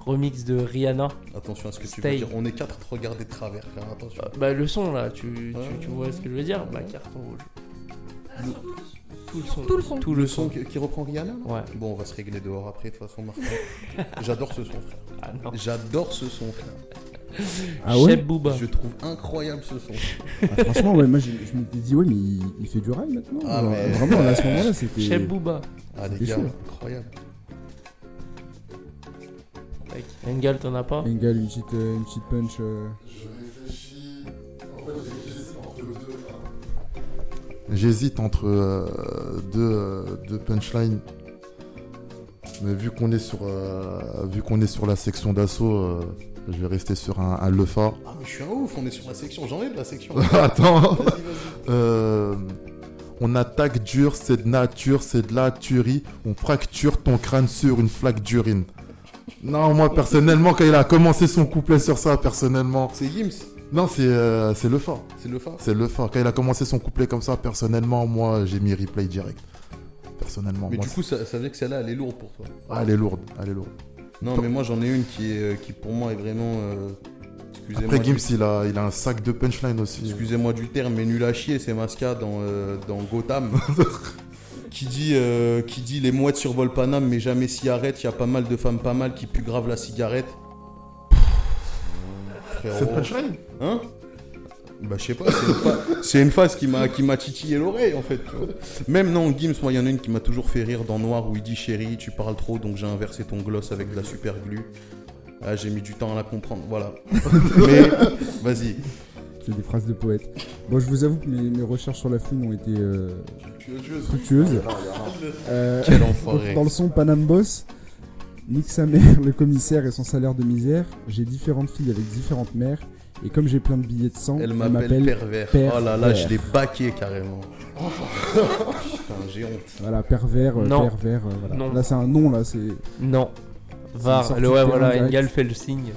remix de Rihanna. Attention à ce que tu veux dire. On est quatre à te regarder de travers frère. Attention. Bah, bah, le son là, tu, tu, Ouais. tu vois ce que je veux dire? Bah carton rouge. Tout le son. Tout le son. Tout Le le son son. qui, qui reprend Rihanna Ouais. Bon on va se régler dehors après de toute façon Martin. J'adore ce son frère. Ah. J'adore ce son frère. Ah ouais Cheb Booba. Je trouve incroyable ce son. Ah, Franchement, ouais, moi je m'étais dit, ouais, mais il, il fait du rail maintenant. Ah, Genre, mais- Vraiment, là, à ce moment-là, c'était. Cheb Booba. Ah les C'était gars, chaud. incroyable. Tac. Engel, t'en as pas Engel, une petite, euh, une petite punch. euh, J'hésite entre euh, deux, euh, deux punchlines. Mais vu qu'on est sur euh, vu qu'on est sur la section d'assaut, euh, je vais rester sur un, un Lefa. Ah mais je suis un ouf, on est sur la section. J'en ai de la section. Attends. Euh, on attaque dur, c'est de nature, c'est de la tuerie. On fracture ton crâne sur une flaque d'urine. Non, moi personnellement, quand il a commencé son couplet sur ça, personnellement. C'est Gims. Non, c'est euh, c'est le fa. C'est le fa. C'est. Quand il a commencé son couplet comme ça, personnellement, moi, j'ai mis replay direct. Personnellement, Mais moi. du coup ça, ça veut dire que celle-là elle est lourde pour toi. Ah, elle est lourde, elle est lourde. Non mais moi j'en ai une qui est qui pour moi est vraiment. euh, Excusez-moi. Après, du- Gims, il a, il a un sac de punchline aussi. Excusez-moi du terme, mais nul à chier, c'est Masca dans, euh, dans Gotham. qui, dit, euh, qui dit les mouettes survolent Paname, mais jamais s'y arrêtent. Il y a pas mal de femmes pas mal qui puent grave la cigarette. C'est punchline? Hein? Bah je sais pas, c'est une, c'est phase qui m'a, qui m'a titillé l'oreille en fait. tu vois. Même non, Gims, moi il y en a une qui m'a toujours fait rire dans Noir où il dit chérie, tu parles trop donc j'ai inversé ton gloss avec de la super glue. Ah, j'ai mis du temps à la comprendre, voilà. Mais vas-y. que des phrases de poète. Bon, je vous avoue que mes, mes recherches sur la fouine ont été euh, fructueuses. Euh, Quel donc, enfoiré. dans le son Panam Boss, nique sa mère, le commissaire et son salaire de misère. J'ai différentes filles avec différentes mères. Et comme j'ai plein de billets de sang, Elle m'appelle pervers. Oh là là, je l'ai baqué carrément. Putain, j'ai honte. Voilà, pervers, euh, Non. pervers. euh, voilà. Non. Là, c'est un nom, là, c'est. Non. Var, le, ouais, voilà. Engal fait le signe.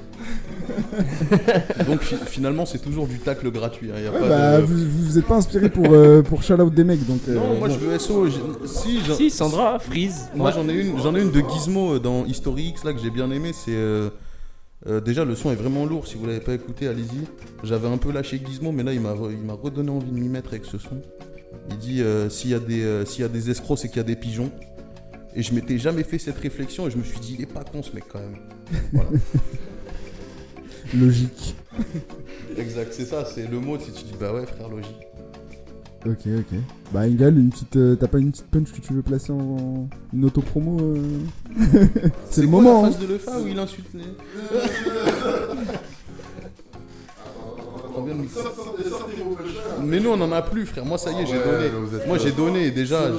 Donc fi- finalement, c'est toujours du tacle gratuit. hein, y a Ouais, pas bah, de- vous, vous vous êtes pas inspiré pour, euh, pour des mecs, donc. euh, Non, moi je veux SO. Si, Si, Sandra, Freeze. Moi Ouais. j'en ai une, j'en ai une de Gizmo dans History X là que j'ai bien aimé. C'est euh, euh, déjà le son est vraiment lourd. Si vous l'avez pas écouté, allez-y. J'avais un peu lâché Gizmo, mais là il m'a il m'a redonné envie de m'y mettre avec ce son. Il dit euh, s'il y a des euh, s'il y a des escrocs, c'est qu'il y a des pigeons. Et je m'étais jamais fait cette réflexion et je me suis dit il est pas con ce mec quand même. Voilà. Logique. exact, c'est ça, c'est le mot. Si tu dis bah ouais frère logique. Ok, ok. Bah, Engal, une petite, euh, t'as pas une petite punch que tu veux placer en une auto-promo euh C'est le quoi moment, La hein. de Lefa où il insulte les. Mais nous on en a plus frère. Moi ça y est, j'ai Ouais, donné. Moi j'ai donné déjà.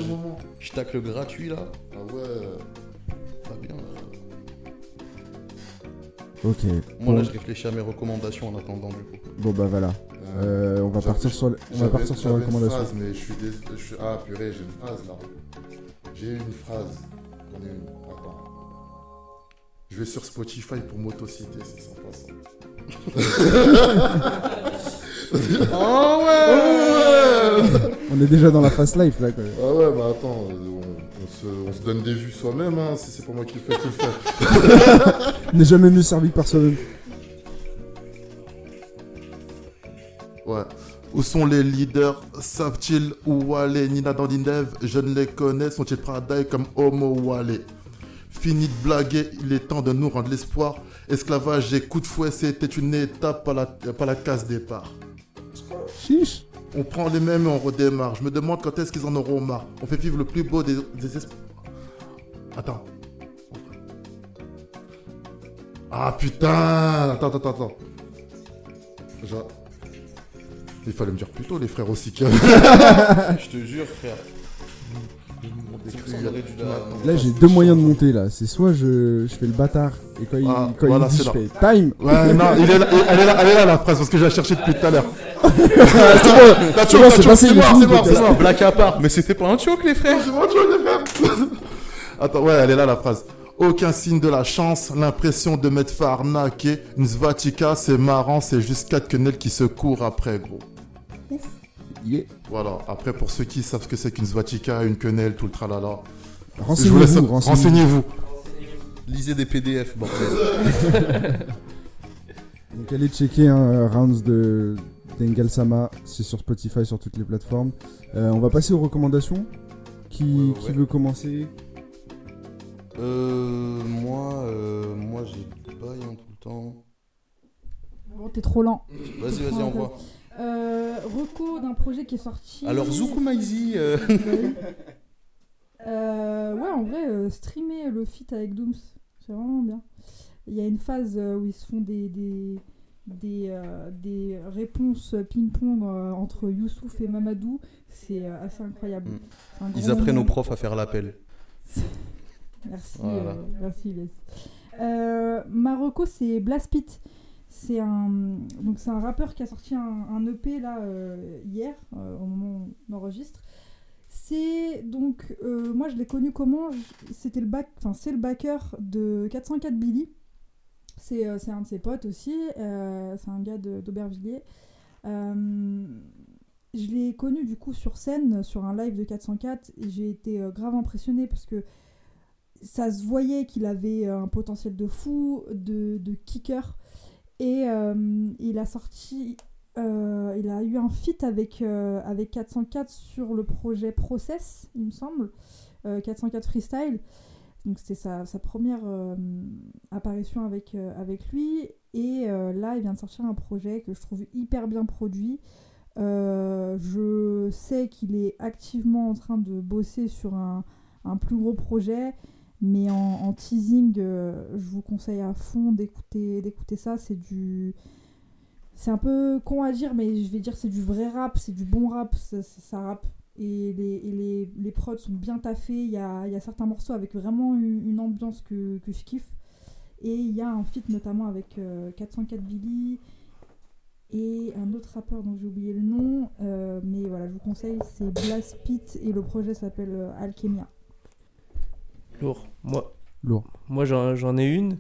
Je tacle gratuit là. Ah ouais. Ok. Moi bon, là je réfléchis à mes recommandations en attendant du coup. bon, bah voilà. Euh, on va partir sur, on va partir sur la une recommandation. phrase, mais je suis, dés- je suis- Ah purée, j'ai une phrase là. J'ai une phrase. J'en ai une. Attends. Je vais sur Spotify pour m'autociter, c'est sympa ça. Oh ouais On est déjà dans la fast life là. Quoi. Ah ouais, bah attends, euh, on, on se, on se donne des vues soi-même, hein, si c'est pas moi qui le fais, qui le fait. On n'est jamais mieux servi que par soi-même. Ouais. Où sont les leaders? Savent-ils où aller Nina Dandinev, je ne les connais. Sont-ils prêts à die comme Homo Wale? Fini de blaguer, il est temps de nous rendre l'espoir. Esclavage et coup de fouet, c'était une étape, pas la, pas la case départ. Chiche. On prend les mêmes et on redémarre. Je me demande quand est-ce qu'ils en auront marre. On fait vivre le plus beau des, des espoirs. Attends. Ah putain Attends, attends, attends. Genre- Il fallait me dire plus tôt, les frères aussi. que- Je te jure frère. Là, j'ai deux moyens de monter là. C'est soit je, je fais le bâtard et quand il, Ah, quand voilà, il dit c'est je là. fais time. Ouais, non, il est là, elle, est là, elle est là la phrase parce que je la cherchais depuis tout à l'heure. C'est bon, Là, c'est bon, c'est passé, c'est il est mort, c'est mort, c'est mort. Black à part. Mais c'était pas un choke les frères. C'est moi, tu vois, les frères. Attends, ouais, elle est là la phrase. Aucun signe de la chance, l'impression de m'être fait arnaquer. Une Svatika, c'est marrant, c'est juste quatre quenelles qui se courent après, gros. Yeah. Voilà, après pour ceux qui savent ce que c'est qu'une Svatika, une quenelle, tout le tralala. Renseignez-vous, laisse- renseignez-vous. Renseignez-vous. Lisez des PDF bordel. Donc allez checker un Rounds de d'Engel Sama, c'est sur Spotify, sur toutes les plateformes. Euh, on va passer aux recommandations. Qui, Ouais, qui ouais. veut commencer? Euh, moi, euh, moi j'ai bail hein, tout le temps. Bon, t'es trop lent. Vas-y, vas-y, envoie. Euh, reco d'un projet qui est sorti. Alors Zuku Maizi, euh, Euh, ouais, en vrai, euh, streamer le feat avec Dooms, c'est vraiment bien. Il y a une phase où ils se font des, des, des, euh, des réponses ping-pong euh, entre Youssouf et Mamadou. C'est euh, assez incroyable. Mm. Ils apprennent aux profs à faire l'appel. Merci, Voilà. merci. Euh, Marocco, c'est Blaspit. C'est un, donc c'est un rappeur qui a sorti un, un EP là hier, au moment où on enregistre. C'est donc, moi je l'ai connu comment? C'était le back, enfin c'est le backer de 404 Billy. C'est euh, c'est un de ses potes aussi. euh, c'est un gars d'Aubervilliers. Euh, je l'ai connu du coup sur scène, sur un live de 404, et j'ai été grave impressionnée parce que ça se voyait qu'il avait un potentiel de fou, de, kicker. Et il a sorti, il a eu un feat avec, avec 404 sur le projet Process, il me semble, euh, 404 Freestyle. Donc c'était sa, première euh, apparition avec, euh, avec lui. Et euh, là, il vient de sortir un projet que je trouve hyper bien produit. Je sais qu'il est activement en train de bosser sur un, plus gros projet. Mais en, teasing, je vous conseille à fond d'écouter ça. C'est du c'est un peu con à dire, mais je vais dire c'est du vrai rap, c'est du bon rap, ça, ça, ça rappe. Et, les, et les, les prods sont bien taffés. Il y a, il y a certains morceaux avec vraiment une, une ambiance que, que je kiffe. Et il y a un feat notamment avec euh, 404 Billy et un autre rappeur dont j'ai oublié le nom. euh, mais voilà, je vous conseille, c'est Blast Pit et le projet s'appelle euh, Alchemia. Lourd. Moi, Lourd. moi j'en j'en ai une.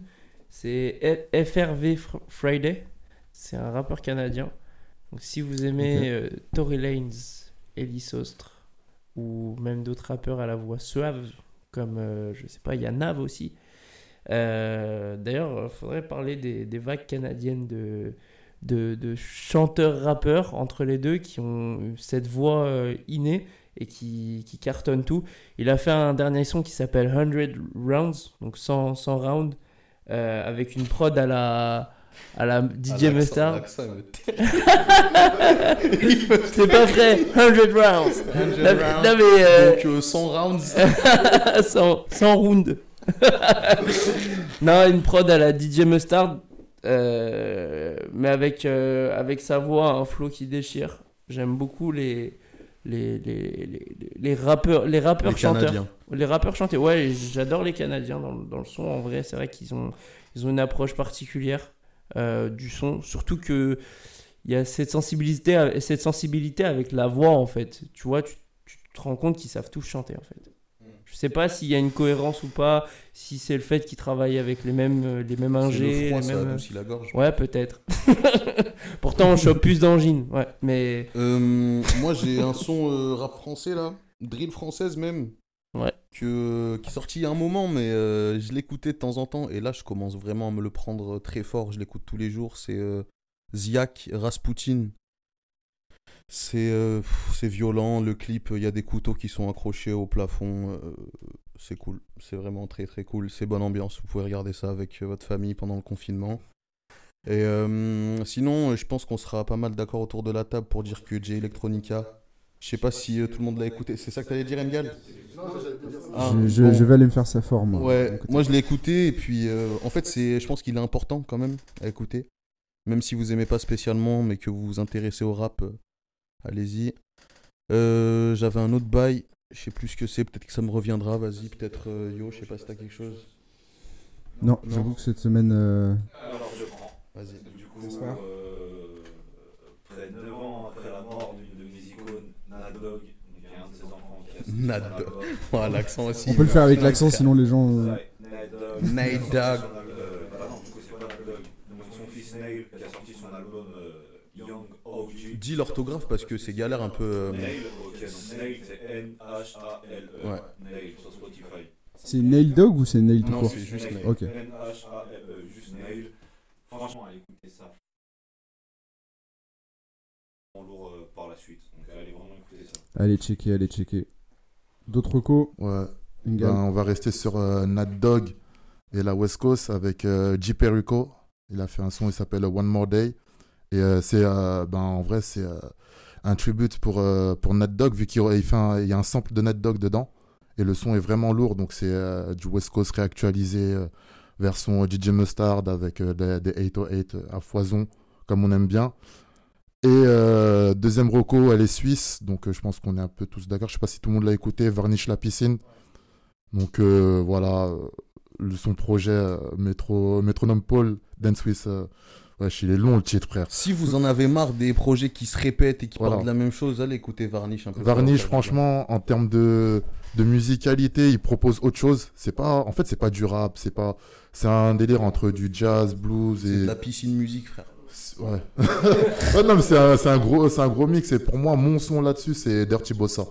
C'est F- FRV Fr- Friday. C'est un rappeur canadien. Donc si vous aimez Ok. euh, Tory Lanez, Ellie Ostre ou même d'autres rappeurs à la voix suave comme euh, je sais pas, il y a Nav aussi. Euh, D'ailleurs, il faudrait parler des, des vagues canadiennes de, de, chanteurs-rappeurs entre les deux qui ont cette voix euh, innée et qui, qui cartonnent tout. Il a fait un dernier son qui s'appelle 100 Rounds, donc 100, 100 rounds, euh, avec une prod à la, à la DJ Ah, Mustard. C'est pas vrai, 100 rounds. il me- Non, mais- non, mais, euh, Donc euh, 100 rounds. 100, 100 rounds. non, une prod à la DJ Mustard, euh, mais avec, euh, avec sa voix, un flow qui déchire. J'aime beaucoup les, les, les, les, les rappeurs, les rappeurs Les chanteurs. Canadiens. Les rappeurs chantés, ouais, j'adore les Canadiens dans, le- dans le son. En vrai, c'est vrai qu'ils ont, ils ont une approche particulière euh, du son. Surtout que il y a cette sensibilité, cette sensibilité avec la voix, en fait. Tu vois, tu, tu te rends compte qu'ils savent tous chanter, en fait. Je sais pas s'il y a une cohérence ou pas, si c'est le fait qu'ils travaillent avec les mêmes, euh, les mêmes ingés. le froid, les ça mêmes... adoucit la gorge. Ouais, peut-être. Pourtant, on chope plus d'angines. Ouais, mais. Euh, moi, j'ai un son euh, rap français là, drill française même. Que, qui est sorti il y a un moment, mais euh, je l'écoutais de temps en temps. Et là, je commence vraiment à me le prendre très fort. Je l'écoute tous les jours. C'est euh, Ziak, Rasputin. C'est euh, violent. Le clip, il y a des couteaux qui sont accrochés au plafond. euh, c'est cool. C'est vraiment très très cool. C'est bonne ambiance. Vous pouvez regarder ça avec votre famille pendant le confinement. Et sinon, je pense qu'on sera pas mal d'accord autour de la table pour dire que J Electronica, je sais pas si euh, tout le monde l'a écouté. C'est ça que t'allais dire, Engal? Ah, je, je- bon. je vais aller me faire sa forme. mon Ouais, moi je l'ai écouté et puis euh, en fait c'est, je pense qu'il est important quand même à écouter. Même si vous aimez pas spécialement mais que vous vous intéressez au rap, euh, allez-y. Euh, j'avais un autre bail, je sais plus ce que c'est, peut-être que ça me reviendra, vas-y, peut-être euh, Yo, je sais pas si t'as quelque chose. Non, Non. j'avoue que cette semaine. euh, Alors je prends. Vas-y. Du coup, euh, près de 9 ans après la mort d'une de mes icônes, Nad Dog, donc il y a un de ses enfants qui a sorti Nad son Dog. album. Voilà, l'accent aussi. On peut le faire avec l'accent, sinon les gens. euh, Dogg. album, euh, bah non, du coup, c'est pas Nate Dogg. Donc, son fils Nail qui a sorti son album euh, Young OG. Dis l'orthographe parce que c'est galère un peu. euh, Nail, ok, donc Nail, c'est N-H-A-L-E. Ouais. Nail sur Spotify. C'est Nail Dog ou c'est Nail tout Non, court c'est juste Nail. Ok. N-H-A-L-E, E, juste Nail. Franchement, allez écouter ça. En lourd euh, par la suite. Donc, allez vraiment écouter ça. Allez checker, allez checker. D'autres recos Ouais. Ben, on va rester sur euh, Nat Dog et la West Coast avec euh, J. Perico. Il a fait un son, il s'appelle One More Day. Et euh, c'est, euh, ben, en vrai, c'est euh, un tribute pour, euh, pour Nat Dog, vu qu'il il fait un- il y a un sample de Nat Dog dedans. Et le son est vraiment lourd, donc c'est euh, du West Coast réactualisé, euh, version DJ Mustard avec euh, des, des 808 à foison, comme on aime bien. Et euh, deuxième reco, elle est suisse, donc euh, je pense qu'on est un peu tous d'accord. Je sais pas si tout le monde l'a écouté, Varnish la piscine. Donc euh, voilà, son projet Métro, Métronome Paul, Dance Swiss. Euh, wesh, il est long le titre, frère. Si vous en avez marre des projets qui se répètent et qui Voilà. parlent de la même chose, allez écouter Varnish un peu. Varnish, franchement, en termes de, de musicalité, il propose autre chose. C'est pas, en fait, c'est pas du rap, c'est pas, c'est un délire entre du jazz, blues C'est et de la piscine musique, frère. Ouais. ouais, non, mais c'est un, gros, c'est un gros mix. Et pour moi, mon son là-dessus, c'est Dirty Bossa.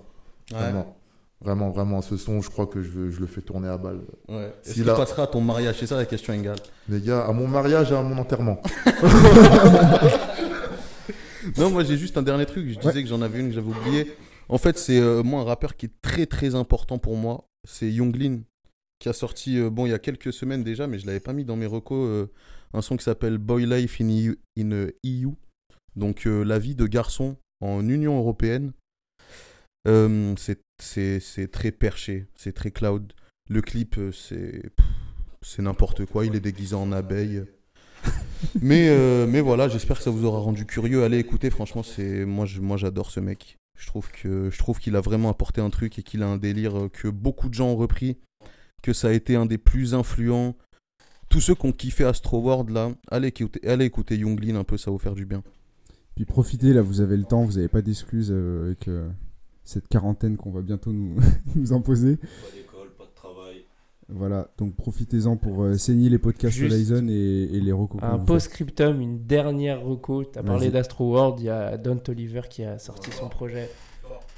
Vraiment, vraiment, vraiment. Ce son, je crois que je, le fais tourner à balle. Ouais. Est-ce Si là- à ton mariage C'est ça la question, Engal? Les gars, à mon mariage et à mon enterrement. Non, moi j'ai juste un dernier truc. Je disais que j'en avais une que j'avais oublié. En fait, c'est euh, moi un rappeur qui est très très important pour moi. C'est Younglin qui a sorti, euh, bon, il y a quelques semaines déjà, mais je l'avais pas mis dans mes recos, euh, un son qui s'appelle Boy Life in EU. in, euh, EU. Donc euh, la vie de garçon en Union européenne. Euh, c'est- c'est c'est très perché, c'est très cloud. Le clip, euh, c'est c'est n'importe quoi. Il est déguisé en abeille. mais, euh, mais voilà, j'espère que ça vous aura rendu curieux. Allez écouter, franchement, c'est moi, je- moi j'adore ce mec. Je trouve que je trouve qu'il a vraiment apporté un truc et qu'il a un délire que beaucoup de gens ont repris, que ça a été un des plus influents. Tous ceux qui ont kiffé Astro World là, allez écouter, allez écouter Younglin un peu, ça va vous faire du bien. Puis profitez, là, vous avez le temps, vous n'avez pas d'excuses euh, avec euh, cette quarantaine qu'on va bientôt nous, nous imposer. Pas d'école, pas de travail. Voilà, donc profitez-en pour euh, saigner les podcasts Juste Horizon et, et les recos. Un post-scriptum, une dernière reco. Tu as parlé Vas-y. d'Astro World, il y a Don Oliver qui a sorti son projet.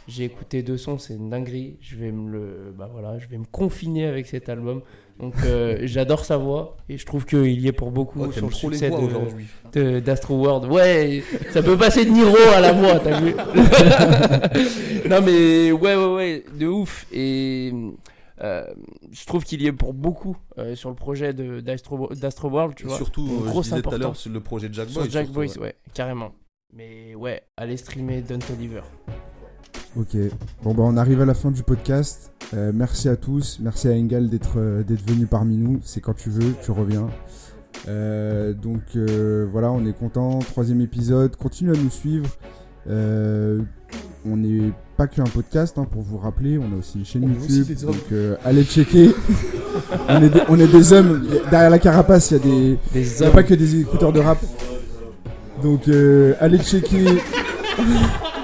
J'ai écouté deux sons, c'est une dinguerie. Je vais me le, bah voilà, je vais me confiner avec cet album. Donc euh, j'adore sa voix et je trouve qu'il y est pour beaucoup Oh, sur le trop les succès aujourd'hui. d'Astro World. Ouais, ça peut passer de Niro à la voix, t'as vu Non mais ouais, ouais, ouais, de ouf. Et euh, je trouve qu'il y est pour beaucoup euh, sur le projet de- d'Astro d'Astro World, tu vois. surtout, Une euh, je grosse disais tout à l'heure importance. sur le projet de Jack Sur Boy. Jack surtout, Boys, ouais. ouais, carrément. Mais ouais, allez streamer Don't Oliver. Ok, bon bah on arrive à la fin du podcast. Euh, merci à tous, merci à Engal d'être euh, d'être venu parmi nous. C'est quand tu veux, tu reviens. Euh, donc voilà, on est content. Troisième épisode, continuez à nous suivre. On n'est pas qu'un podcast, hein, pour vous rappeler, on a aussi une chaîne On YouTube. Donc allez checker. on, est des, on est des hommes. Derrière la carapace, il y a des, Des il n'y a pas que des écouteurs de rap. Donc allez checker.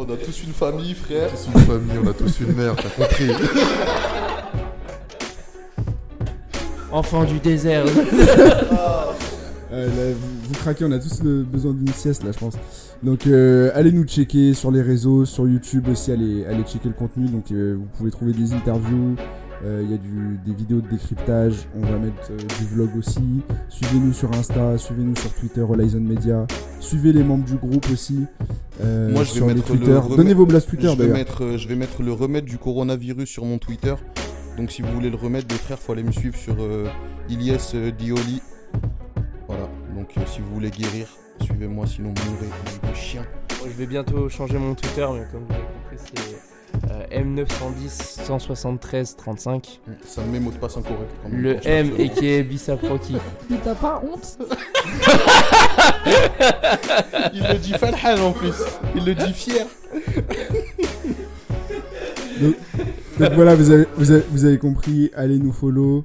On a tous une famille, frère. Tous une famille, on a tous une mère, t'as compris. Enfant du désert. Euh, là, vous, vous craquez, on a tous le besoin d'une sieste là, je pense. Donc, euh, allez nous checker sur les réseaux, sur YouTube aussi, allez, allez checker le contenu. Donc, euh, vous pouvez trouver des interviews, il y a du, des vidéos de décryptage, on va mettre euh, du vlog aussi. Suivez-nous sur Insta, suivez-nous sur Twitter, Horizon Media. Suivez les membres du groupe aussi. euh, Moi, je vais les mettre le Twitter. remède- Donnez vos blasts Twitter je, vais mettre, euh, je vais mettre le remède du coronavirus sur mon Twitter. Donc si vous voulez le remède, les frères, faut aller me suivre sur euh, Ilyes euh, Dioli. Voilà. Donc euh, si vous voulez guérir, suivez-moi, sinon mourrez un chien. Bon, je vais bientôt changer mon Twitter, mais comme vous avez compris, c'est euh, M910 173 35. Ça me met mot de passe incorrect. quand même, Le M et qui est Bissap Rocky. Mais t'as pas honte. Il le dit Falhan en plus. Il le dit fier. Donc voilà, vous avez, vous, avez, vous avez compris, allez nous follow.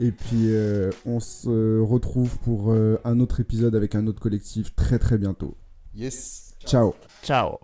Et puis euh, on se retrouve pour euh, un autre épisode avec un autre collectif très très bientôt. Yes. Ciao Ciao.